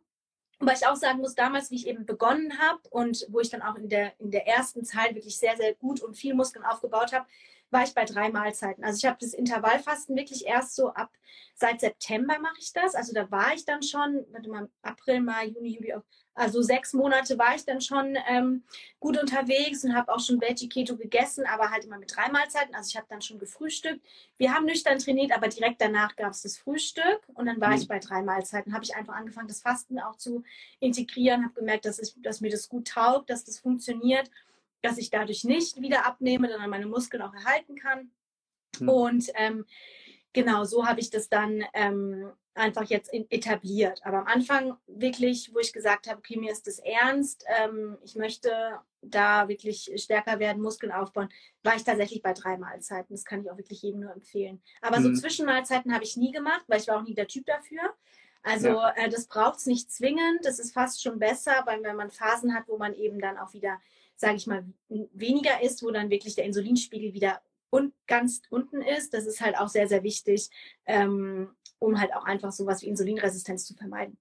Wobei ich auch sagen muss, damals, wie ich eben begonnen habe und wo ich dann auch in der, in der ersten Zeit wirklich sehr, sehr gut und viel Muskeln aufgebaut habe, war ich bei drei Mahlzeiten. Also ich habe das Intervallfasten wirklich erst so ab, seit September mache ich das. Also da war ich dann schon, warte mal, April, Mai, Juni, Juli, also sechs Monate war ich dann schon ähm, gut unterwegs und habe auch schon Veggie Keto gegessen, aber halt immer mit drei Mahlzeiten. Also ich habe dann schon gefrühstückt. Wir haben nüchtern trainiert, aber direkt danach gab es das Frühstück und dann war mhm. ich bei drei Mahlzeiten. Habe ich einfach angefangen, das Fasten auch zu integrieren, habe gemerkt, dass, ich, dass mir das gut taugt, dass das funktioniert dass ich dadurch nicht wieder abnehme, sondern meine Muskeln auch erhalten kann. Mhm. Und ähm, genau so habe ich das dann ähm, einfach jetzt in, etabliert. Aber am Anfang wirklich, wo ich gesagt habe, okay, mir ist das ernst, ähm, ich möchte da wirklich stärker werden, Muskeln aufbauen, war ich tatsächlich bei drei Mahlzeiten. Das kann ich auch wirklich jedem nur empfehlen. Aber mhm. so Zwischenmahlzeiten habe ich nie gemacht, weil ich war auch nie der Typ dafür. Also ja. äh, das braucht es nicht zwingend. Das ist fast schon besser, weil wenn man Phasen hat, wo man eben dann auch wieder sage ich mal, weniger ist, wo dann wirklich der Insulinspiegel wieder und ganz unten ist. Das ist halt auch sehr, sehr wichtig, ähm, um halt auch einfach sowas wie Insulinresistenz zu vermeiden.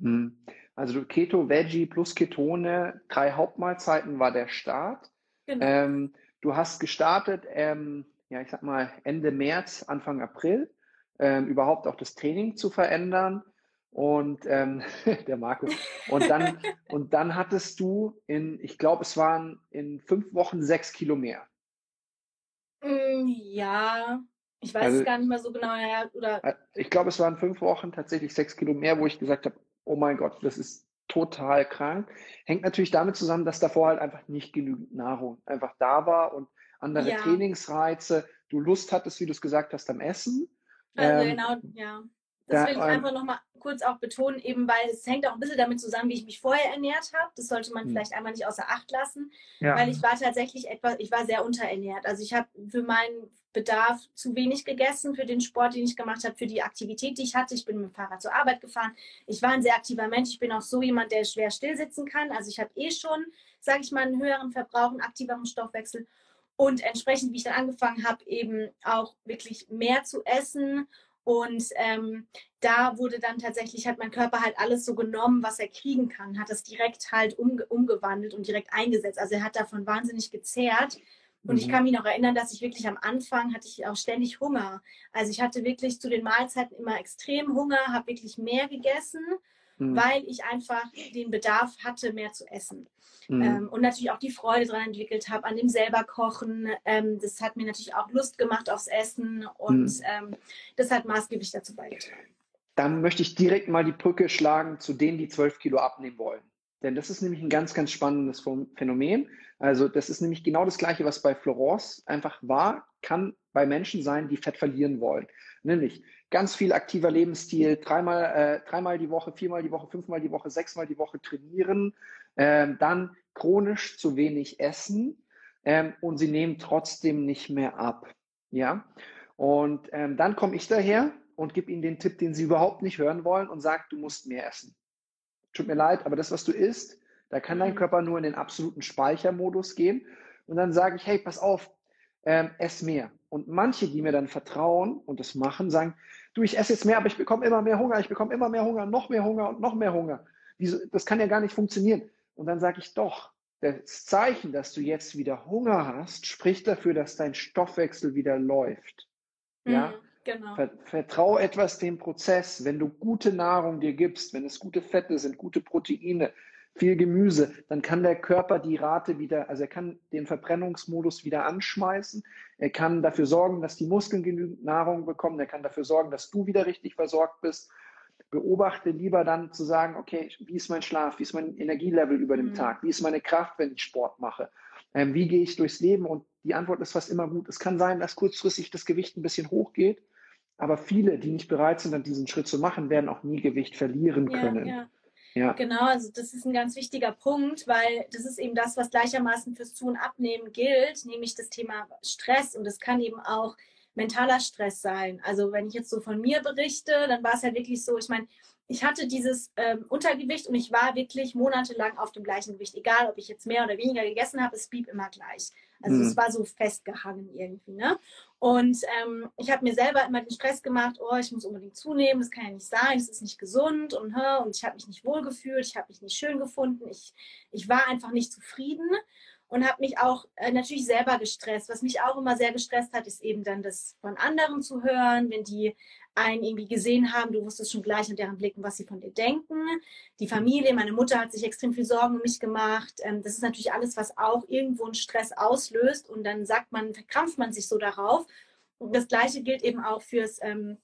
Hm. Also Keto, Veggie plus Ketone, drei Hauptmahlzeiten war der Start. Genau. Ähm, du hast gestartet, ähm, ja, ich sag mal Ende März, Anfang April, ähm, überhaupt auch das Training zu verändern und ähm, der Marco. Und dann, und dann hattest du in, ich glaube, es waren in fünf Wochen sechs Kilo mehr. Mm, ja, ich weiß also, es gar nicht mehr so genau. Ja, oder? Äh, ich glaube, es waren fünf Wochen tatsächlich sechs Kilo mehr, wo ich gesagt habe, oh mein Gott, das ist total krank. Hängt natürlich damit zusammen, dass davor halt einfach nicht genügend Nahrung einfach da war und andere ja. Trainingsreize, du Lust hattest, wie du es gesagt hast, am Essen. Also ähm, genau, ja. Das will ich einfach nochmal kurz auch betonen, eben weil es hängt auch ein bisschen damit zusammen, wie ich mich vorher ernährt habe. Das sollte man hm. vielleicht einmal nicht außer Acht lassen, ja. weil ich war tatsächlich etwas, ich war sehr unterernährt. Also ich habe für meinen Bedarf zu wenig gegessen, für den Sport, den ich gemacht habe, für die Aktivität, die ich hatte. Ich bin mit dem Fahrrad zur Arbeit gefahren. Ich war ein sehr aktiver Mensch. Ich bin auch so jemand, der schwer stillsitzen kann. Also ich habe eh schon, sage ich mal, einen höheren Verbrauch, einen aktiveren Stoffwechsel. Und entsprechend, wie ich dann angefangen habe, eben auch wirklich mehr zu essen und ähm, da wurde dann tatsächlich, hat mein Körper halt alles so genommen, was er kriegen kann, hat das direkt halt umge umgewandelt und direkt eingesetzt. Also er hat davon wahnsinnig gezehrt. Und mhm. ich kann mich noch erinnern, dass ich wirklich am Anfang hatte ich auch ständig Hunger. Also ich hatte wirklich zu den Mahlzeiten immer extrem Hunger, habe wirklich mehr gegessen, mhm. weil ich einfach den Bedarf hatte, mehr zu essen. Mhm. Ähm, und natürlich auch die Freude daran entwickelt habe, an dem selber kochen. Ähm, das hat mir natürlich auch Lust gemacht aufs Essen und mhm. ähm, das hat maßgeblich dazu beigetragen. Dann möchte ich direkt mal die Brücke schlagen zu denen, die 12 Kilo abnehmen wollen. Denn das ist nämlich ein ganz, ganz spannendes Phänomen. Also das ist nämlich genau das Gleiche, was bei Florence einfach war, kann bei Menschen sein, die Fett verlieren wollen. Nämlich ganz viel aktiver Lebensstil, dreimal, äh, dreimal die Woche, viermal die Woche, fünfmal die Woche, sechsmal die Woche trainieren, ähm, dann chronisch zu wenig essen ähm, und sie nehmen trotzdem nicht mehr ab. Ja, und ähm, dann komme ich daher und gebe ihnen den Tipp, den sie überhaupt nicht hören wollen und sage, du musst mehr essen tut mir leid, aber das, was du isst, da kann dein mhm. Körper nur in den absoluten Speichermodus gehen. Und dann sage ich, hey, pass auf, ähm, ess mehr. Und manche, die mir dann vertrauen und das machen, sagen, du, ich esse jetzt mehr, aber ich bekomme immer mehr Hunger, ich bekomme immer mehr Hunger, noch mehr Hunger und noch mehr Hunger. Das kann ja gar nicht funktionieren. Und dann sage ich doch, das Zeichen, dass du jetzt wieder Hunger hast, spricht dafür, dass dein Stoffwechsel wieder läuft. Ja. Mhm. Genau. Vertrau etwas dem Prozess. Wenn du gute Nahrung dir gibst, wenn es gute Fette sind, gute Proteine, viel Gemüse, dann kann der Körper die Rate wieder, also er kann den Verbrennungsmodus wieder anschmeißen. Er kann dafür sorgen, dass die Muskeln genügend Nahrung bekommen. Er kann dafür sorgen, dass du wieder richtig versorgt bist. Beobachte lieber dann zu sagen, okay, wie ist mein Schlaf? Wie ist mein Energielevel über dem mhm. Tag? Wie ist meine Kraft, wenn ich Sport mache? Ähm, wie gehe ich durchs Leben? Und die Antwort ist fast immer gut. Es kann sein, dass kurzfristig das Gewicht ein bisschen hochgeht. Aber viele, die nicht bereit sind, dann diesen Schritt zu machen, werden auch nie Gewicht verlieren können. Ja, ja. Genau, also das ist ein ganz wichtiger Punkt, weil das ist eben das, was gleichermaßen fürs Zu- und Abnehmen gilt, nämlich das Thema Stress. Und das kann eben auch mentaler Stress sein. Also wenn ich jetzt so von mir berichte, dann war es ja wirklich so, ich meine, ich hatte dieses ähm, Untergewicht und ich war wirklich monatelang auf dem gleichen Gewicht. Egal, ob ich jetzt mehr oder weniger gegessen habe, es blieb immer gleich. Also mhm. es war so festgehangen irgendwie. Ne? Und ähm, ich habe mir selber immer den Stress gemacht, oh, ich muss unbedingt zunehmen, das kann ja nicht sein, das ist nicht gesund und, und ich habe mich nicht wohl gefühlt, ich habe mich nicht schön gefunden, ich, ich war einfach nicht zufrieden und habe mich auch äh, natürlich selber gestresst. Was mich auch immer sehr gestresst hat, ist eben dann das von anderen zu hören, wenn die einen irgendwie gesehen haben, du wusstest schon gleich an deren Blicken, was sie von dir denken. Die Familie, meine Mutter hat sich extrem viel Sorgen um mich gemacht. Ähm, das ist natürlich alles, was auch irgendwo einen Stress auslöst und dann sagt man, verkrampft man sich so darauf. Und das Gleiche gilt eben auch fürs ähm,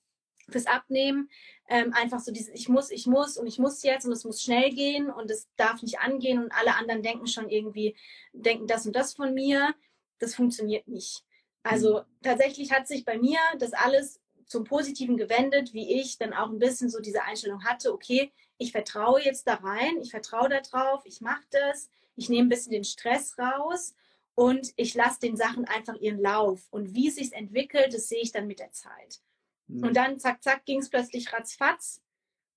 fürs Abnehmen ähm, einfach so dieses ich muss, ich muss und ich muss jetzt und es muss schnell gehen und es darf nicht angehen und alle anderen denken schon irgendwie, denken das und das von mir. Das funktioniert nicht. Also mhm. tatsächlich hat sich bei mir das alles zum Positiven gewendet, wie ich dann auch ein bisschen so diese Einstellung hatte, okay, ich vertraue jetzt da rein, ich vertraue da drauf, ich mache das, ich nehme ein bisschen den Stress raus und ich lasse den Sachen einfach ihren Lauf. Und wie es sich entwickelt, das sehe ich dann mit der Zeit. Mhm. Und dann, zack, zack, ging es plötzlich ratzfatz.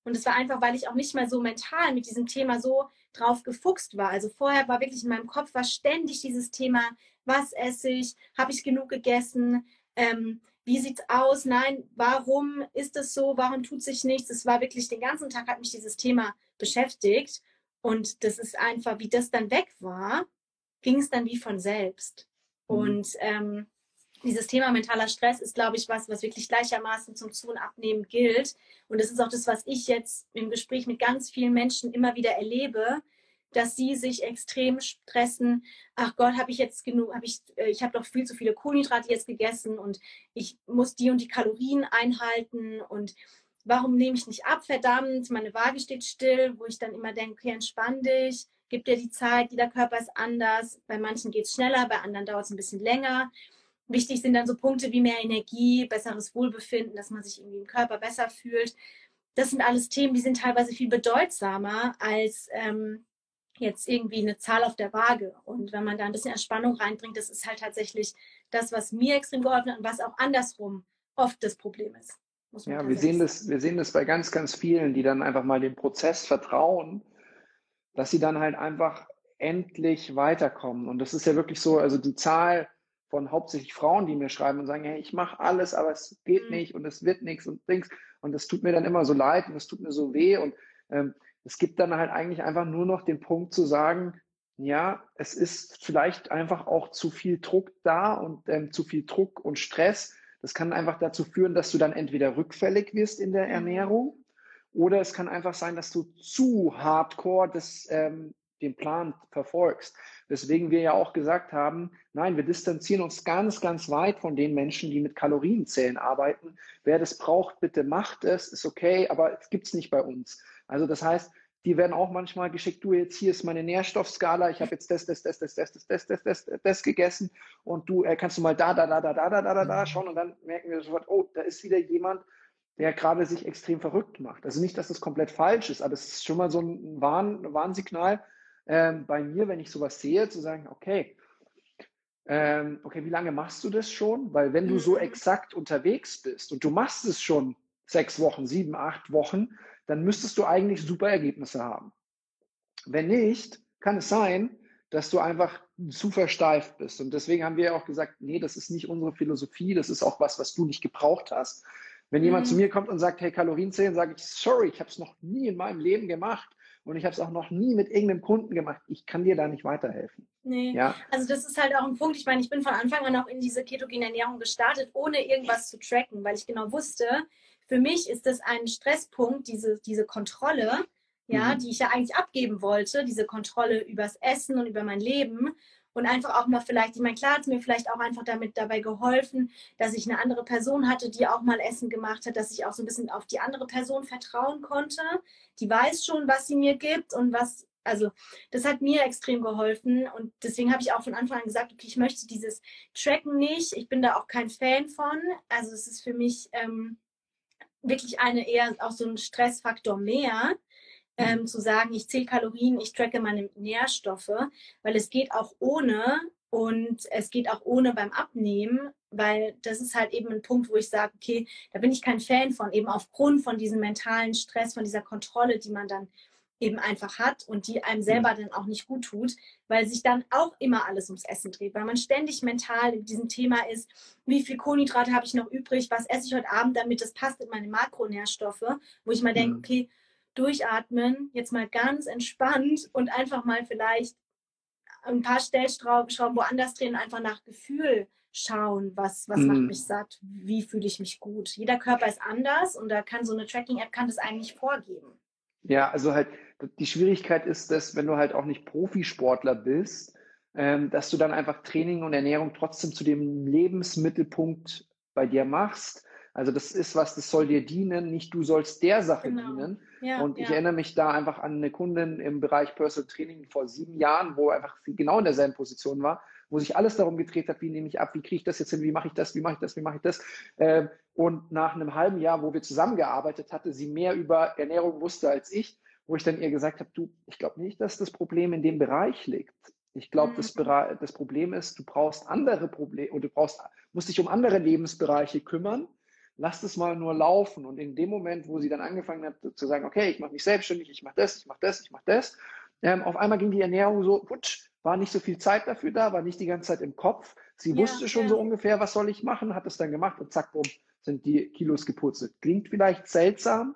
Und es war einfach, weil ich auch nicht mal so mental mit diesem Thema so drauf gefuchst war. Also vorher war wirklich in meinem Kopf war ständig dieses Thema, was esse ich, habe ich genug gegessen, ähm, wie sieht's aus? Nein, warum ist es so? Warum tut sich nichts? Es war wirklich den ganzen Tag hat mich dieses Thema beschäftigt und das ist einfach, wie das dann weg war, ging es dann wie von selbst. Mhm. Und ähm, dieses Thema mentaler Stress ist, glaube ich, was, was wirklich gleichermaßen zum Zu- und Abnehmen gilt. Und das ist auch das, was ich jetzt im Gespräch mit ganz vielen Menschen immer wieder erlebe, dass sie sich extrem stressen. Ach Gott, habe ich jetzt genug, habe ich, äh, ich habe doch viel zu viele Kohlenhydrate jetzt gegessen und ich muss die und die Kalorien einhalten und warum nehme ich nicht ab, verdammt, meine Waage steht still, wo ich dann immer denke, okay, entspann dich, gib dir die Zeit, jeder Körper ist anders, bei manchen geht es schneller, bei anderen dauert es ein bisschen länger. Wichtig sind dann so Punkte wie mehr Energie, besseres Wohlbefinden, dass man sich irgendwie im Körper besser fühlt. Das sind alles Themen, die sind teilweise viel bedeutsamer als ähm, jetzt irgendwie eine Zahl auf der Waage. Und wenn man da ein bisschen Entspannung reinbringt, das ist halt tatsächlich das, was mir extrem geholfen hat und was auch andersrum oft das Problem ist. Ja, wir sehen, das, wir sehen das bei ganz, ganz vielen, die dann einfach mal dem Prozess vertrauen, dass sie dann halt einfach endlich weiterkommen. Und das ist ja wirklich so, also die Zahl von hauptsächlich Frauen, die mir schreiben und sagen, hey, ich mache alles, aber es geht mhm. nicht und es wird nichts und Dings. Und das tut mir dann immer so leid und das tut mir so weh. Und ähm, es gibt dann halt eigentlich einfach nur noch den Punkt zu sagen, ja, es ist vielleicht einfach auch zu viel Druck da und ähm, zu viel Druck und Stress. Das kann einfach dazu führen, dass du dann entweder rückfällig wirst in der mhm. Ernährung oder es kann einfach sein, dass du zu hardcore das, ähm, den Plan verfolgst. Weswegen wir ja auch gesagt haben, nein, wir distanzieren uns ganz, ganz weit von den Menschen, die mit Kalorienzählen arbeiten. Wer das braucht, bitte macht es, ist okay, aber es gibt's nicht bei uns. Also das heißt, die werden auch manchmal geschickt, du jetzt hier ist meine Nährstoffskala, ich habe jetzt das, das, das, das, das, das, das, das, das, das gegessen und du äh, kannst du mal da, da, da, da, da, da, da, da, da schauen und dann merken wir sofort, oh, da ist wieder jemand, der gerade sich extrem verrückt macht. Also nicht, dass das komplett falsch ist, aber es ist schon mal so ein Warn, Warnsignal ähm, bei mir, wenn ich sowas sehe, zu sagen, okay, ähm, okay, wie lange machst du das schon? Weil wenn du so exakt unterwegs bist und du machst es schon sechs Wochen, sieben, acht Wochen, dann müsstest du eigentlich super Ergebnisse haben. Wenn nicht, kann es sein, dass du einfach zu versteift bist. Und deswegen haben wir ja auch gesagt, nee, das ist nicht unsere Philosophie, das ist auch was, was du nicht gebraucht hast. Wenn mhm. jemand zu mir kommt und sagt, hey, Kalorienzählen, sage ich, sorry, ich habe es noch nie in meinem Leben gemacht und ich habe es auch noch nie mit irgendeinem Kunden gemacht. Ich kann dir da nicht weiterhelfen. Nee. Ja? Also das ist halt auch ein Punkt. Ich meine, ich bin von Anfang an auch in diese ketogene Ernährung gestartet, ohne irgendwas zu tracken, weil ich genau wusste, für mich ist das ein Stresspunkt, diese, diese Kontrolle, ja, mhm. die ich ja eigentlich abgeben wollte, diese Kontrolle übers Essen und über mein Leben. Und einfach auch mal vielleicht, ich meine, klar hat es mir vielleicht auch einfach damit dabei geholfen, dass ich eine andere Person hatte, die auch mal Essen gemacht hat, dass ich auch so ein bisschen auf die andere Person vertrauen konnte. Die weiß schon, was sie mir gibt und was, also das hat mir extrem geholfen. Und deswegen habe ich auch von Anfang an gesagt, okay, ich möchte dieses Tracken nicht. Ich bin da auch kein Fan von. Also es ist für mich, ähm, wirklich eine eher auch so ein Stressfaktor mehr, ähm, zu sagen, ich zähle Kalorien, ich tracke meine Nährstoffe, weil es geht auch ohne und es geht auch ohne beim Abnehmen, weil das ist halt eben ein Punkt, wo ich sage, okay, da bin ich kein Fan von, eben aufgrund von diesem mentalen Stress, von dieser Kontrolle, die man dann eben einfach hat und die einem selber mhm. dann auch nicht gut tut, weil sich dann auch immer alles ums Essen dreht, weil man ständig mental in diesem Thema ist, wie viel Kohlenhydrate habe ich noch übrig, was esse ich heute Abend, damit das passt in meine Makronährstoffe, wo ich mal denke, mhm. okay, durchatmen, jetzt mal ganz entspannt und einfach mal vielleicht ein paar Stellschrauben woanders drehen, einfach nach Gefühl schauen, was, was mm. macht mhm. mich satt, wie fühle ich mich gut. Jeder Körper ist anders und da kann so eine Tracking-App kann das eigentlich vorgeben. Ja, also halt die Schwierigkeit ist, dass wenn du halt auch nicht Profisportler bist, ähm, dass du dann einfach Training und Ernährung trotzdem zu dem Lebensmittelpunkt bei dir machst. Also das ist was, das soll dir dienen, nicht du sollst der Sache genau. dienen. Ja, und ich ja. erinnere mich da einfach an eine Kundin im Bereich Personal Training vor sieben Jahren, wo einfach genau in derselben Position war, wo sich alles darum gedreht hat, wie nehme ich ab, wie kriege ich das jetzt hin, wie mache ich das, wie mache ich das, wie mache ich das. Ähm, und nach einem halben Jahr, wo wir zusammengearbeitet hatte, sie mehr über Ernährung wusste als ich, wo ich dann ihr gesagt habe, du, ich glaube nicht, dass das Problem in dem Bereich liegt. Ich glaube, mhm. das, das, Problem ist, du brauchst andere Probleme und du brauchst, musst dich um andere Lebensbereiche kümmern. Lass das mal nur laufen. Und in dem Moment, wo sie dann angefangen hat zu sagen, okay, ich mache mich selbstständig, ich mache das, ich mache das, ich mache das, ähm, auf einmal ging die Ernährung so, putsch, war nicht so viel Zeit dafür da, war nicht die ganze Zeit im Kopf. Sie ja, wusste schon ja. so ungefähr, was soll ich machen, hat es dann gemacht und zack, bumm, sind die Kilos gepurzelt. Klingt vielleicht seltsam,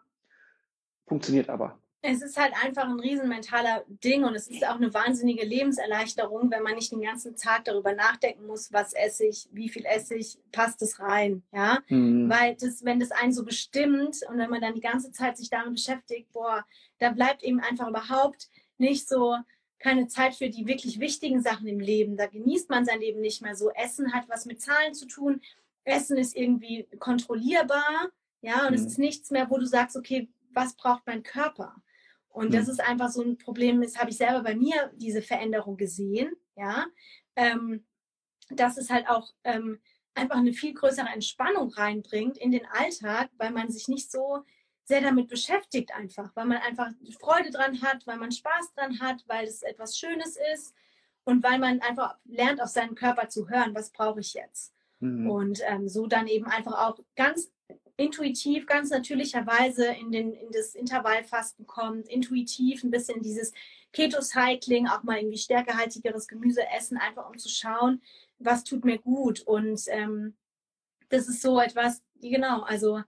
funktioniert aber. Es ist halt einfach ein riesen mentaler Ding und es ist auch eine wahnsinnige Lebenserleichterung, wenn man nicht den ganzen Tag darüber nachdenken muss, was esse ich, wie viel esse ich, passt es rein, ja? Mhm. Weil das, wenn das einen so bestimmt und wenn man dann die ganze Zeit sich damit beschäftigt, boah, da bleibt eben einfach überhaupt nicht so keine Zeit für die wirklich wichtigen Sachen im Leben. Da genießt man sein Leben nicht mehr so. Essen hat was mit Zahlen zu tun. Essen ist irgendwie kontrollierbar, ja, und mhm. es ist nichts mehr, wo du sagst, okay, was braucht mein Körper? Und das mhm. ist einfach so ein Problem, das habe ich selber bei mir diese Veränderung gesehen, ja, ähm, dass es halt auch ähm, einfach eine viel größere Entspannung reinbringt in den Alltag, weil man sich nicht so sehr damit beschäftigt einfach, weil man einfach Freude dran hat, weil man Spaß dran hat, weil es etwas Schönes ist und weil man einfach lernt, auf seinen Körper zu hören, was brauche ich jetzt. Mhm. Und ähm, so dann eben einfach auch ganz intuitiv, ganz natürlicherweise in, den, in das Intervallfasten kommt, intuitiv ein bisschen dieses Keto-Cycling, auch mal irgendwie stärkehaltigeres Gemüse essen, einfach um zu schauen, was tut mir gut. Und ähm, das ist so etwas, genau, also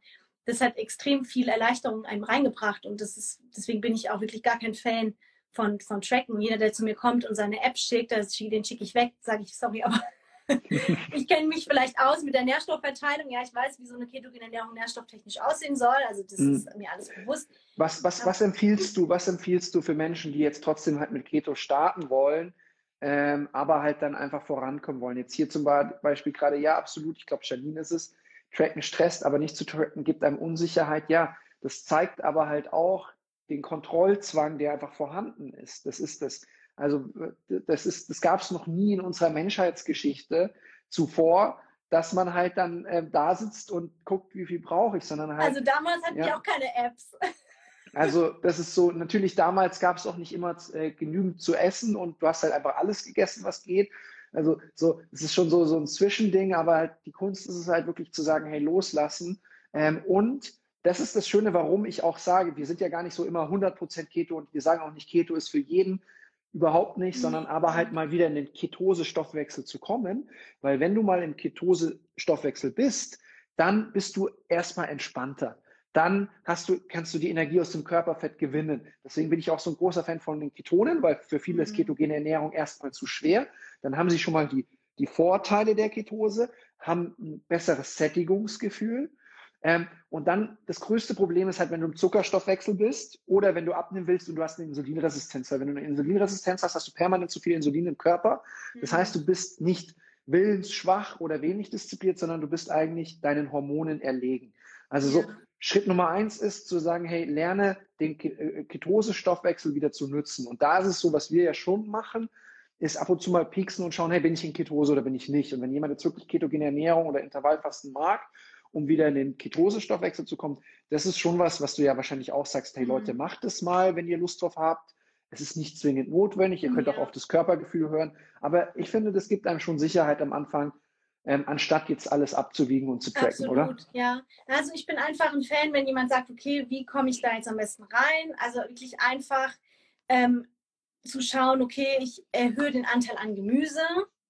das hat extrem viel Erleichterung einem reingebracht und das ist, deswegen bin ich auch wirklich gar kein Fan von, von Tracken. Jeder, der zu mir kommt und seine App schickt, den schicke ich weg, sage ich, sorry, aber ich kenne mich vielleicht aus mit der Nährstoffverteilung. Ja, ich weiß, wie so eine ketogene Ernährung nährstofftechnisch aussehen soll. Also das mhm. ist mir alles bewusst. Was, was, was empfiehlst du, was empfiehlst du für Menschen, die jetzt trotzdem halt mit Keto starten wollen, ähm, aber halt dann einfach vorankommen wollen? Jetzt hier zum Beispiel gerade, ja, absolut, ich glaube, Janine ist es, tracken stresst, aber nicht zu tracken gibt einem Unsicherheit. Ja, das zeigt aber halt auch den Kontrollzwang, der einfach vorhanden ist. Das ist das. Also das ist, das gab es noch nie in unserer Menschheitsgeschichte zuvor, dass man halt dann äh, da sitzt und guckt, wie viel brauche ich, sondern halt. Also damals hatten ja, wir auch keine Apps. Also das ist so, natürlich damals gab es auch nicht immer äh, genügend zu essen und du hast halt einfach alles gegessen, was geht. Also so, es ist schon so, so ein Zwischending, aber halt die Kunst ist es halt wirklich zu sagen, hey, loslassen. Ähm, und das ist das Schöne, warum ich auch sage, wir sind ja gar nicht so immer 100% Keto und wir sagen auch nicht, Keto ist für jeden überhaupt nicht, sondern mhm. aber halt mal wieder in den Ketose-Stoffwechsel zu kommen, weil wenn du mal im Ketose-Stoffwechsel bist, dann bist du erstmal entspannter. Dann hast du, kannst du die Energie aus dem Körperfett gewinnen. Deswegen bin ich auch so ein großer Fan von den Ketonen, weil für viele ist mhm. ketogene Ernährung erstmal zu schwer. Dann haben sie schon mal die, die Vorteile der Ketose, haben ein besseres Sättigungsgefühl ähm, und dann das größte Problem ist halt, wenn du im Zuckerstoffwechsel bist oder wenn du abnehmen willst und du hast eine Insulinresistenz. Weil wenn du eine Insulinresistenz hast, hast du permanent zu viel Insulin im Körper. Das heißt, du bist nicht willensschwach oder wenig diszipliniert, sondern du bist eigentlich deinen Hormonen erlegen. Also so Schritt Nummer eins ist zu sagen, hey, lerne den äh, Ketose-Stoffwechsel wieder zu nutzen. Und da ist es so, was wir ja schon machen, ist ab und zu mal pieksen und schauen, hey, bin ich in Ketose oder bin ich nicht? Und wenn jemand jetzt wirklich ketogene Ernährung oder Intervallfasten mag um wieder in den Ketosestoffwechsel zu kommen. Das ist schon was, was du ja wahrscheinlich auch sagst, hey mhm. Leute, macht es mal, wenn ihr Lust drauf habt. Es ist nicht zwingend notwendig, ihr könnt ja. auch auf das Körpergefühl hören. Aber ich finde, das gibt einem schon Sicherheit am Anfang, ähm, anstatt jetzt alles abzuwiegen und zu tracken, Absolut, oder? ja. Also ich bin einfach ein Fan, wenn jemand sagt, okay, wie komme ich da jetzt am besten rein? Also wirklich einfach ähm, zu schauen, okay, ich erhöhe den Anteil an Gemüse,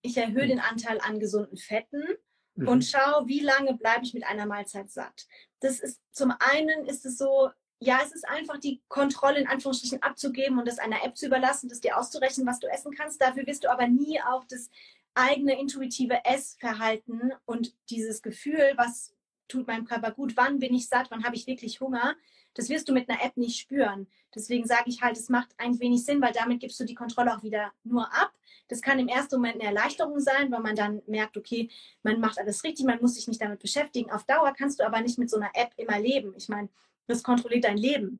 ich erhöhe mhm. den Anteil an gesunden Fetten mhm. und schau, wie lange bleibe ich mit einer Mahlzeit satt. Das ist zum einen ist es so, ja, es ist einfach die Kontrolle in Anführungsstrichen abzugeben und das einer App zu überlassen, das dir auszurechnen, was du essen kannst. Dafür wirst du aber nie auch das eigene intuitive Essverhalten und dieses Gefühl, was tut meinem Körper gut, wann bin ich satt, wann habe ich wirklich Hunger, das wirst du mit einer App nicht spüren. Deswegen sage ich halt, es macht ein wenig Sinn, weil damit gibst du die Kontrolle auch wieder nur ab. Das kann im ersten Moment eine Erleichterung sein, weil man dann merkt, okay, man macht alles richtig, man muss sich nicht damit beschäftigen. Auf Dauer kannst du aber nicht mit so einer App immer leben. Ich meine, das kontrolliert dein Leben.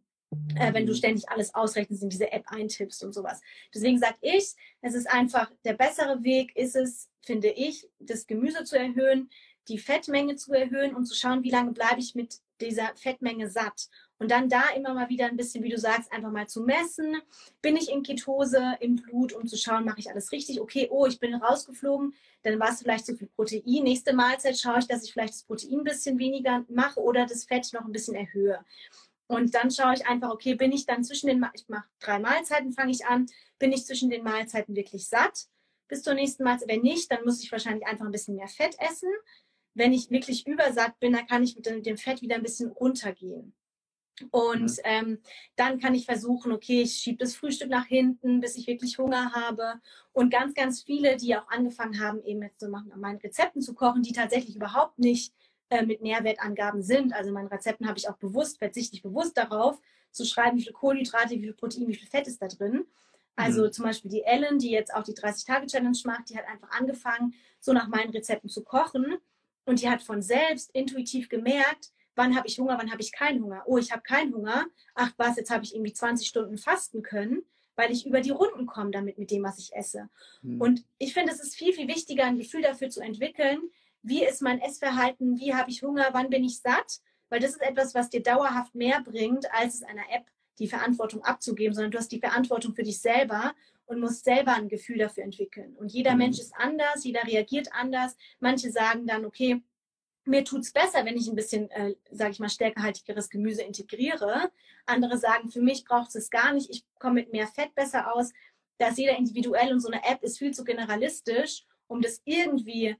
Äh, wenn du ständig alles ausrechnest in diese App eintippst und sowas. Deswegen sage ich, es ist einfach der bessere Weg, ist es, finde ich, das Gemüse zu erhöhen, die Fettmenge zu erhöhen und zu schauen, wie lange bleibe ich mit dieser Fettmenge satt. Und dann da immer mal wieder ein bisschen, wie du sagst, einfach mal zu messen. Bin ich in Ketose im Blut, um zu schauen, mache ich alles richtig? Okay, oh, ich bin rausgeflogen, dann war es vielleicht zu viel Protein. Nächste Mahlzeit schaue ich, dass ich vielleicht das Protein ein bisschen weniger mache oder das Fett noch ein bisschen erhöhe. Und dann schaue ich einfach, okay, bin ich dann zwischen den, ich mache drei Mahlzeiten, fange ich an, bin ich zwischen den Mahlzeiten wirklich satt bis zur nächsten Mahlzeit? Wenn nicht, dann muss ich wahrscheinlich einfach ein bisschen mehr Fett essen. Wenn ich wirklich übersatt bin, dann kann ich mit dem Fett wieder ein bisschen runtergehen. Und mhm. ähm, dann kann ich versuchen, okay, ich schiebe das Frühstück nach hinten, bis ich wirklich Hunger habe. Und ganz, ganz viele, die auch angefangen haben, eben jetzt so machen, an meinen Rezepten zu kochen, die tatsächlich überhaupt nicht äh, mit Nährwertangaben sind. Also in meinen Rezepten habe ich auch bewusst, verzichte ich bewusst darauf, zu schreiben, wie viel Kohlenhydrate, wie viel Protein, wie viel Fett ist da drin. Also mhm. zum Beispiel die Ellen, die jetzt auch die 30-Tage-Challenge macht, die hat einfach angefangen, so nach meinen Rezepten zu kochen. Und die hat von selbst intuitiv gemerkt, wann habe ich Hunger, wann habe ich keinen Hunger. Oh, ich habe keinen Hunger. Ach was, jetzt habe ich irgendwie 20 Stunden fasten können, weil ich über die Runden komme damit mit dem, was ich esse. Mhm. Und ich finde, es ist viel, viel wichtiger, ein Gefühl dafür zu entwickeln, wie ist mein Essverhalten, wie habe ich Hunger, wann bin ich satt, weil das ist etwas, was dir dauerhaft mehr bringt, als es einer App die Verantwortung abzugeben, sondern du hast die Verantwortung für dich selber und musst selber ein Gefühl dafür entwickeln. Und jeder mhm. Mensch ist anders, jeder reagiert anders. Manche sagen dann, okay, mir tut's besser, wenn ich ein bisschen, äh, sage ich mal, stärkehaltigeres Gemüse integriere. Andere sagen, für mich braucht es gar nicht, ich komme mit mehr Fett besser aus. Da ist jeder individuell und so eine App ist viel zu generalistisch, um das irgendwie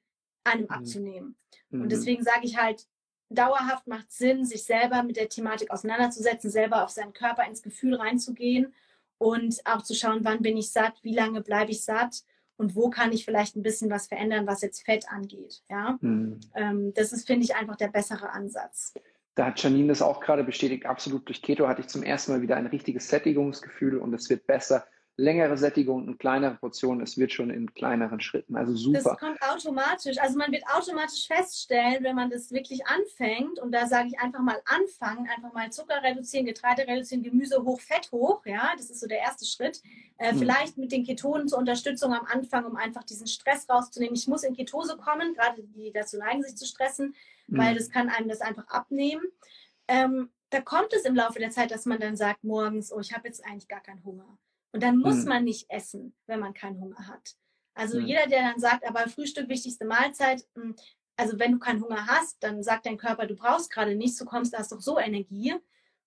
einem mhm. abzunehmen. Mhm. Und deswegen sage ich halt, dauerhaft macht Sinn, sich selber mit der Thematik auseinanderzusetzen, selber auf seinen Körper ins Gefühl reinzugehen und auch zu schauen, wann bin ich satt, wie lange bleibe ich satt und wo kann ich vielleicht ein bisschen was verändern, was jetzt Fett angeht. Ja, mhm. ähm, das ist, finde ich, einfach der bessere Ansatz. Da hat Janine das auch gerade bestätigt. Absolut durch Keto hatte ich zum ersten Mal wieder ein richtiges Sättigungsgefühl und es wird besser längere Sättigung und kleinere Portionen. Es wird schon in kleineren Schritten. Also super. Das kommt automatisch. Also man wird automatisch feststellen, wenn man das wirklich anfängt. Und da sage ich einfach mal anfangen, einfach mal Zucker reduzieren, Getreide reduzieren, Gemüse hoch, Fett hoch. Ja, das ist so der erste Schritt. Äh, hm. Vielleicht mit den Ketonen zur Unterstützung am Anfang, um einfach diesen Stress rauszunehmen. Ich muss in Ketose kommen, gerade die dazu neigen, sich zu stressen, hm. weil das kann einem das einfach abnehmen. Ähm, da kommt es im Laufe der Zeit, dass man dann sagt morgens, oh, ich habe jetzt eigentlich gar keinen Hunger. Und dann muss mhm. man nicht essen, wenn man keinen Hunger hat. Also mhm. jeder, der dann sagt, aber Frühstück wichtigste Mahlzeit, hm, also wenn du keinen Hunger hast, dann sagt dein Körper, du brauchst gerade nichts, du kommst, da hast doch so Energie.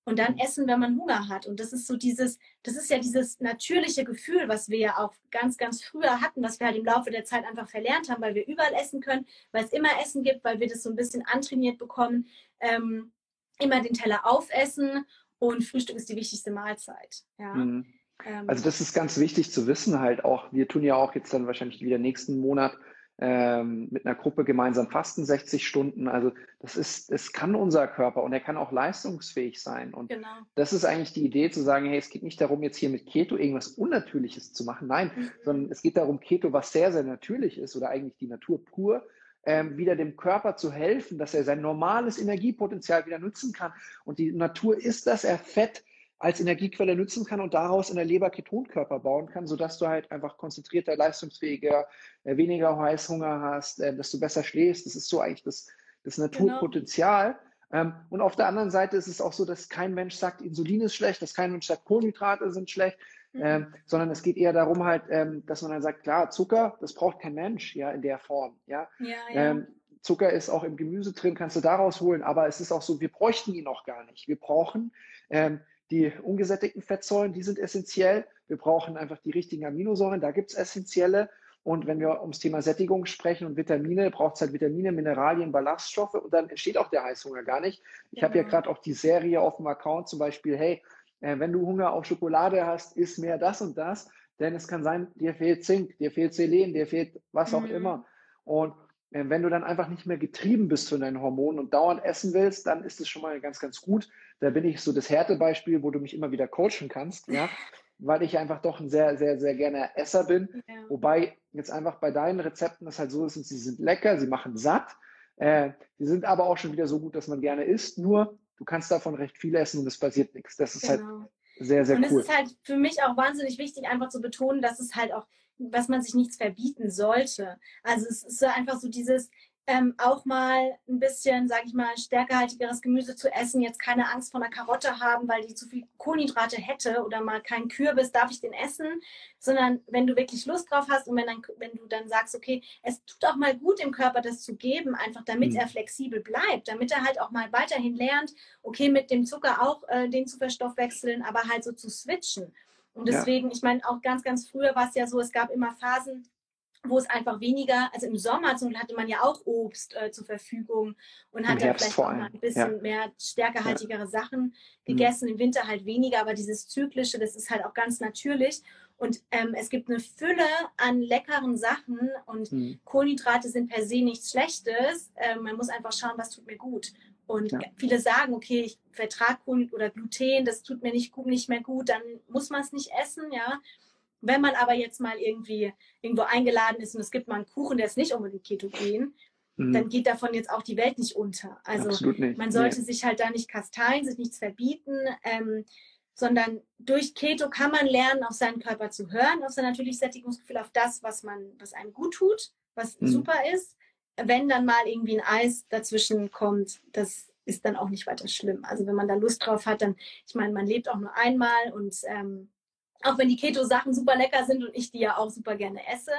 Und dann mhm. essen, wenn man Hunger hat. Und das ist so dieses, das ist ja dieses natürliche Gefühl, was wir ja auch ganz, ganz früher hatten, was wir halt im Laufe der Zeit einfach verlernt haben, weil wir überall essen können, weil es immer Essen gibt, weil wir das so ein bisschen antrainiert bekommen, ähm, immer den Teller aufessen und Frühstück ist die wichtigste Mahlzeit. Ja. Mhm. Ähm, also das ist ganz wichtig zu wissen halt auch. Wir tun ja auch jetzt dann wahrscheinlich wieder nächsten Monat ähm, mit einer Gruppe gemeinsam fasten 60 Stunden. Also das ist, es kann unser Körper und er kann auch leistungsfähig sein. Und genau. das ist eigentlich die Idee zu sagen, hey, es geht nicht darum, jetzt hier mit Keto irgendwas Unnatürliches zu machen. Nein, mhm. sondern es geht darum, Keto, was sehr, sehr natürlich ist oder eigentlich die Natur pur, ähm, wieder dem Körper zu helfen, dass er sein normales Energiepotenzial wieder nutzen kann. Und die Natur ist, dass er Fett als Energiequelle nutzen kann und daraus in der Leber Ketonkörper bauen kann, sodass du halt einfach konzentrierter, leistungsfähiger, äh, weniger Heißhunger hast, äh, dass du besser schläfst. Das ist so eigentlich das, das Naturpotenzial. Genau. Und auf der anderen Seite ist es auch so, dass kein Mensch sagt, Insulin ist schlecht, dass kein Mensch sagt, Kohlenhydrate sind schlecht, mhm. ähm, sondern es geht eher darum halt, ähm, dass man dann sagt, klar, Zucker, das braucht kein Mensch, ja, in der Form, ja. ja, ja. Ähm, Zucker ist auch im Gemüse drin, kannst du daraus holen, aber es ist auch so, wir bräuchten ihn auch gar nicht. Wir brauchen ähm, die ungesättigten Fettsäuren, die sind essentiell. Wir brauchen einfach die richtigen Aminosäuren, da gibt es essentielle. Und wenn wir ums Thema Sättigung sprechen und Vitamine, braucht es halt Vitamine, Mineralien, Ballaststoffe und dann entsteht auch der Heißhunger gar nicht. Ich genau. habe ja gerade auch die Serie auf dem Account zum Beispiel, hey, äh, wenn du Hunger auf Schokolade hast, isst mehr das und das, denn es kann sein, dir fehlt Zink, dir fehlt Selen, dir fehlt was auch mhm. immer. Und wenn du dann einfach nicht mehr getrieben bist von deinen Hormonen und dauernd essen willst, dann ist es schon mal ganz, ganz gut. Da bin ich so das Härtebeispiel, wo du mich immer wieder coachen kannst, ja, weil ich einfach doch ein sehr, sehr, sehr gerne Esser bin. Ja. Wobei jetzt einfach bei deinen Rezepten das halt so ist, sie sind lecker, sie machen satt, äh, die sind aber auch schon wieder so gut, dass man gerne isst. Nur du kannst davon recht viel essen und es passiert nichts. Das ist halt genau. halt sehr, sehr und cool. Und es ist halt für mich auch wahnsinnig wichtig, einfach zu betonen, dass es halt auch, was man sich nichts verbieten sollte. Also es ist einfach so dieses, ähm, auch mal ein bisschen, sage ich mal, stärkehaltigeres Gemüse zu essen, jetzt keine Angst vor einer Karotte haben, weil die zu viel Kohlenhydrate hätte oder mal keinen Kürbis, darf ich den essen, sondern wenn du wirklich Lust drauf hast und wenn, dann, wenn du dann sagst, okay, es tut auch mal gut dem Körper das zu geben, einfach damit mhm. er flexibel bleibt, damit er halt auch mal weiterhin lernt, okay, mit dem Zucker auch äh, den zu verstoffwechseln, aber halt so zu switchen. Und deswegen, ja. ich meine, auch ganz, ganz früher war es ja so, es gab immer Phasen, wo es einfach weniger, also im Sommer zum Beispiel hatte man ja auch Obst äh, zur Verfügung und hat dann vielleicht auch mal ein bisschen ja. mehr stärkehaltigere ja. Sachen mhm. gegessen, mhm. im Winter halt weniger, aber dieses Zyklische, das ist halt auch ganz natürlich. Und ähm, es gibt eine Fülle an leckeren Sachen und mhm. Kohlenhydrate sind per se nichts Schlechtes. Ähm, man muss einfach schauen, was tut mir gut. Und ja. viele sagen, okay, ich vertrage Kohlen oder Gluten, das tut mir nicht, nicht mehr gut, dann muss man es nicht essen, ja. Wenn man aber jetzt mal irgendwie irgendwo eingeladen ist und es gibt mal einen Kuchen, der ist nicht unbedingt ketogen, mhm. dann geht davon jetzt auch die Welt nicht unter. Also nicht. man sollte nee. sich halt da nicht kasteien, sich nichts verbieten, ähm, sondern durch Keto kann man lernen, auf seinen Körper zu hören, auf sein natürliches Sättigungsgefühl, auf das, was man, was einem gut tut, was mhm. super ist. Wenn dann mal irgendwie ein Eis dazwischen kommt, das ist dann auch nicht weiter schlimm. Also wenn man da Lust drauf hat, dann, ich meine, man lebt auch nur einmal und ähm, auch wenn die Keto-Sachen super lecker sind und ich die ja auch super gerne esse.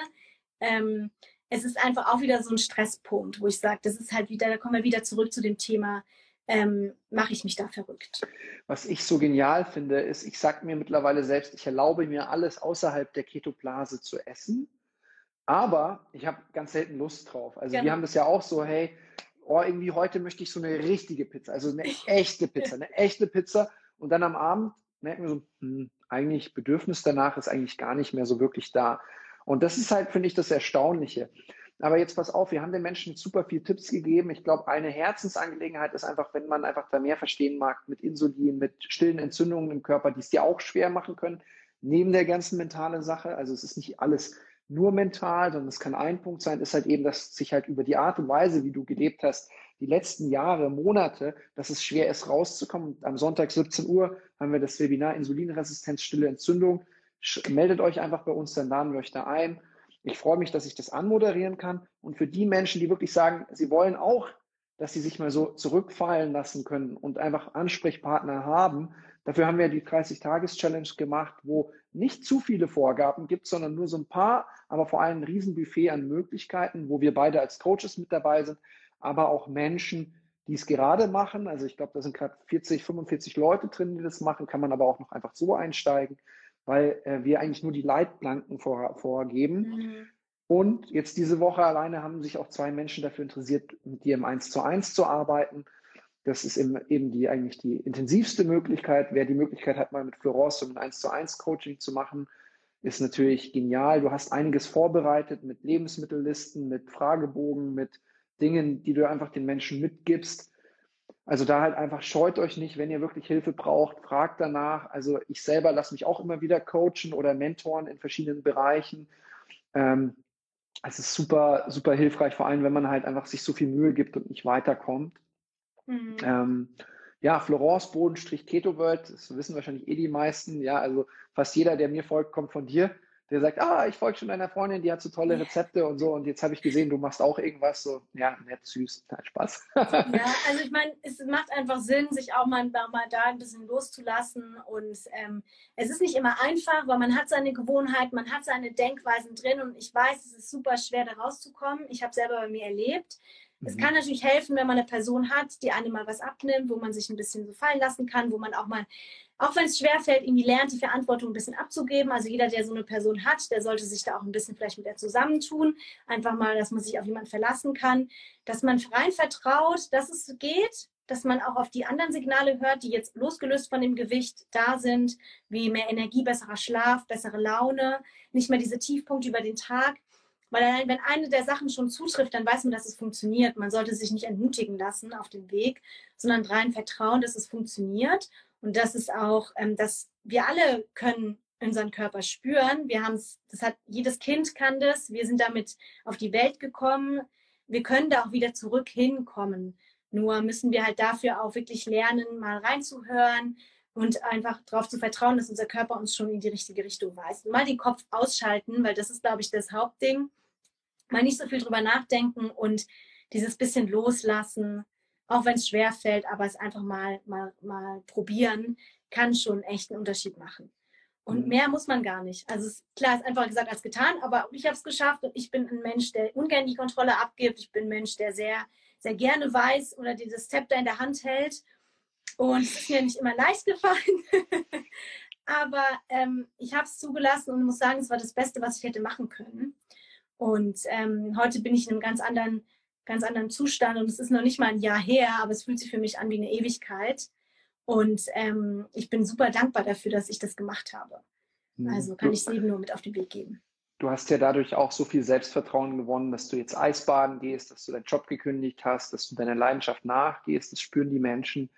Ähm, es ist einfach auch wieder so ein Stresspunkt, wo ich sage, das ist halt wieder, da kommen wir wieder zurück zu dem Thema, ähm, mache ich mich da verrückt. Was ich so genial finde, ist, ich sage mir mittlerweile selbst, ich erlaube mir alles außerhalb der Ketoblase zu essen, aber ich habe ganz selten Lust drauf. Also genau. wir haben das ja auch so, hey, oh, irgendwie heute möchte ich so eine richtige Pizza, also eine echte Pizza, eine echte Pizza und dann am Abend merken wir so, hm, eigentlich Bedürfnis danach ist eigentlich gar nicht mehr so wirklich da. Und das ist halt, finde ich, das Erstaunliche. Aber jetzt pass auf, wir haben den Menschen super viel Tipps gegeben. Ich glaube, eine Herzensangelegenheit ist einfach, wenn man einfach da mehr verstehen mag mit Insulin, mit stillen Entzündungen im Körper, die es dir auch schwer machen können, neben der ganzen mentalen Sache. Also es ist nicht alles nur mental, sondern es kann ein Punkt sein, ist halt eben, dass sich halt über die Art und Weise, wie du gelebt hast, die letzten Jahre, Monate, dass es schwer ist, rauszukommen. Am Sonntag 17 Uhr haben wir das Webinar Insulinresistenz, stille Entzündung. Meldet euch einfach bei uns, dann laden wir euch da ein. Ich freue mich, dass ich das anmoderieren kann. Und für die Menschen, die wirklich sagen, sie wollen auch, dass sie sich mal so zurückfallen lassen können und einfach Ansprechpartner haben, dafür haben wir die 30-Tages-Challenge gemacht, wo nicht zu viele Vorgaben gibt, sondern nur so ein paar, aber vor allem ein Riesenbuffet an Möglichkeiten, wo wir beide als Coaches mit dabei sind, aber auch Menschen, die es gerade machen. Also ich glaube, da sind gerade 40, 45 Leute drin, die das machen, kann man aber auch noch einfach so einsteigen weil äh, wir eigentlich nur die Leitplanken vor, vorgeben. Mhm. Und jetzt diese Woche alleine haben sich auch zwei Menschen dafür interessiert, mit dir im 1 zu 1 zu arbeiten. Das ist eben, eben die eigentlich die intensivste Möglichkeit. Wer die Möglichkeit hat, mal mit Florence ein 1 zu 1 Coaching zu machen, ist natürlich genial. Du hast einiges vorbereitet mit Lebensmittellisten, mit Fragebogen, mit Dingen, die du einfach den Menschen mitgibst, also da halt einfach scheut euch nicht, wenn ihr wirklich Hilfe braucht, fragt danach. Also ich selber lasse mich auch immer wieder coachen oder mentoren in verschiedenen Bereichen. Ähm, es ist super, super hilfreich, vor allem wenn man halt einfach sich so viel Mühe gibt und nicht weiterkommt. Mhm. Ähm, ja, Florence Bodenstrich Keto World, das wissen wahrscheinlich eh die meisten. Ja, also fast jeder, der mir folgt, kommt von dir der sagt, ah, ich folge schon deiner Freundin, die hat so tolle Rezepte und so und jetzt habe ich gesehen, du machst auch irgendwas so, ja, nett, süß, hat Spaß. ja, also ich meine, es macht einfach Sinn, sich auch mal, mal da ein bisschen loszulassen und ähm, es ist nicht immer einfach, weil man hat seine Gewohnheiten, man hat seine Denkweisen drin und ich weiß, es ist super schwer da rauszukommen. Ich habe selber bei mir erlebt. Es mhm. kann natürlich helfen, wenn man eine Person hat, die einem mal was abnimmt, wo man sich ein bisschen so fallen lassen kann, wo man auch mal, auch wenn es schwerfällt, irgendwie lernt, die Verantwortung ein bisschen abzugeben. Also jeder, der so eine Person hat, der sollte sich da auch ein bisschen vielleicht mit der zusammentun. Einfach mal, dass man sich auf jemanden verlassen kann, dass man rein vertraut, dass es geht, dass man auch auf die anderen Signale hört, die jetzt losgelöst von dem Gewicht da sind, wie mehr Energie, besserer Schlaf, bessere Laune, nicht mehr diese Tiefpunkte über den Tag. Weil wenn eine der Sachen schon zutrifft, dann weiß man, dass es funktioniert. Man sollte sich nicht entmutigen lassen auf dem Weg, sondern rein vertrauen, dass es funktioniert und dass es auch, ähm, dass wir alle können unseren Körper spüren. Wir haben es, das hat, jedes Kind kann das. Wir sind damit auf die Welt gekommen. Wir können da auch wieder zurück hinkommen. Nur müssen wir halt dafür auch wirklich lernen, mal reinzuhören, und einfach darauf zu vertrauen, dass unser Körper uns schon in die richtige Richtung weist. mal den Kopf ausschalten, weil das ist, glaube ich, das Hauptding mal nicht so viel drüber nachdenken und dieses bisschen loslassen, auch wenn es schwer fällt, aber es einfach mal, mal, mal probieren, kann schon echt einen Unterschied machen. Und mhm. mehr muss man gar nicht. Also es, klar, ist einfach gesagt als getan, aber ich habe es geschafft und ich bin ein Mensch, der ungern die Kontrolle abgibt. Ich bin ein Mensch, der sehr, sehr gerne weiß oder dieses Zepter in der Hand hält. Und es ist mir nicht immer leicht gefallen. aber ähm, ich habe es zugelassen und muss sagen, es war das Beste, was ich hätte machen können. Und ähm, heute bin ich in einem ganz anderen, ganz anderen Zustand und es ist noch nicht mal ein Jahr her, aber es fühlt sich für mich an wie eine Ewigkeit. Und ähm, ich bin super dankbar dafür, dass ich das gemacht habe. Hm. Also kann ich es eben nur mit auf den Weg geben. Du hast ja dadurch auch so viel Selbstvertrauen gewonnen, dass du jetzt Eisbaden gehst, dass du deinen Job gekündigt hast, dass du deiner Leidenschaft nachgehst. Das spüren die Menschen.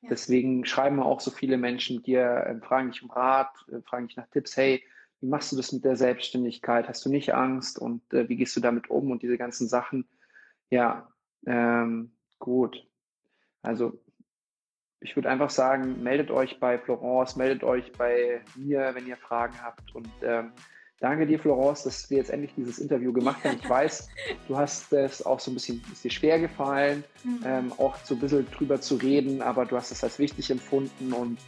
Ja. Deswegen schreiben auch so viele Menschen dir, äh, fragen dich um Rat, äh, fragen dich nach Tipps. Hey, wie machst du das mit der Selbstständigkeit? Hast du nicht Angst und äh, wie gehst du damit um und diese ganzen Sachen? Ja, ähm, gut. Also ich würde einfach sagen, meldet euch bei Florence, meldet euch bei mir, wenn ihr Fragen habt. Und ähm, danke dir, Florence, dass wir jetzt endlich dieses Interview gemacht haben. Ich weiß, du hast es auch so ein bisschen, ist dir schwer gefallen, mhm. ähm, auch so ein bisschen drüber zu reden, aber du hast es als wichtig empfunden und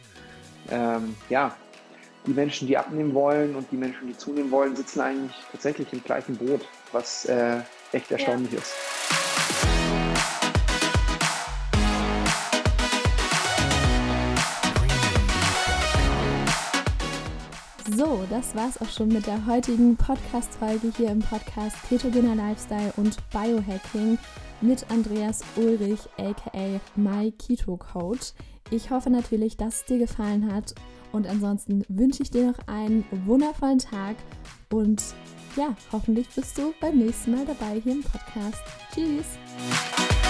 ähm, ja, die Menschen, die abnehmen wollen und die Menschen, die zunehmen wollen, sitzen eigentlich tatsächlich im gleichen Boot, was äh, echt erstaunlich ja. ist. So, das war's auch schon mit der heutigen Podcast-Folge hier im Podcast Ketogener Lifestyle und Biohacking mit Andreas Ulrich, aka My Keto Coach. Ich hoffe natürlich, dass es dir gefallen hat Und ansonsten wünsche ich dir noch einen wundervollen Tag und ja, hoffentlich bist du beim nächsten Mal dabei hier im Podcast. Tschüss!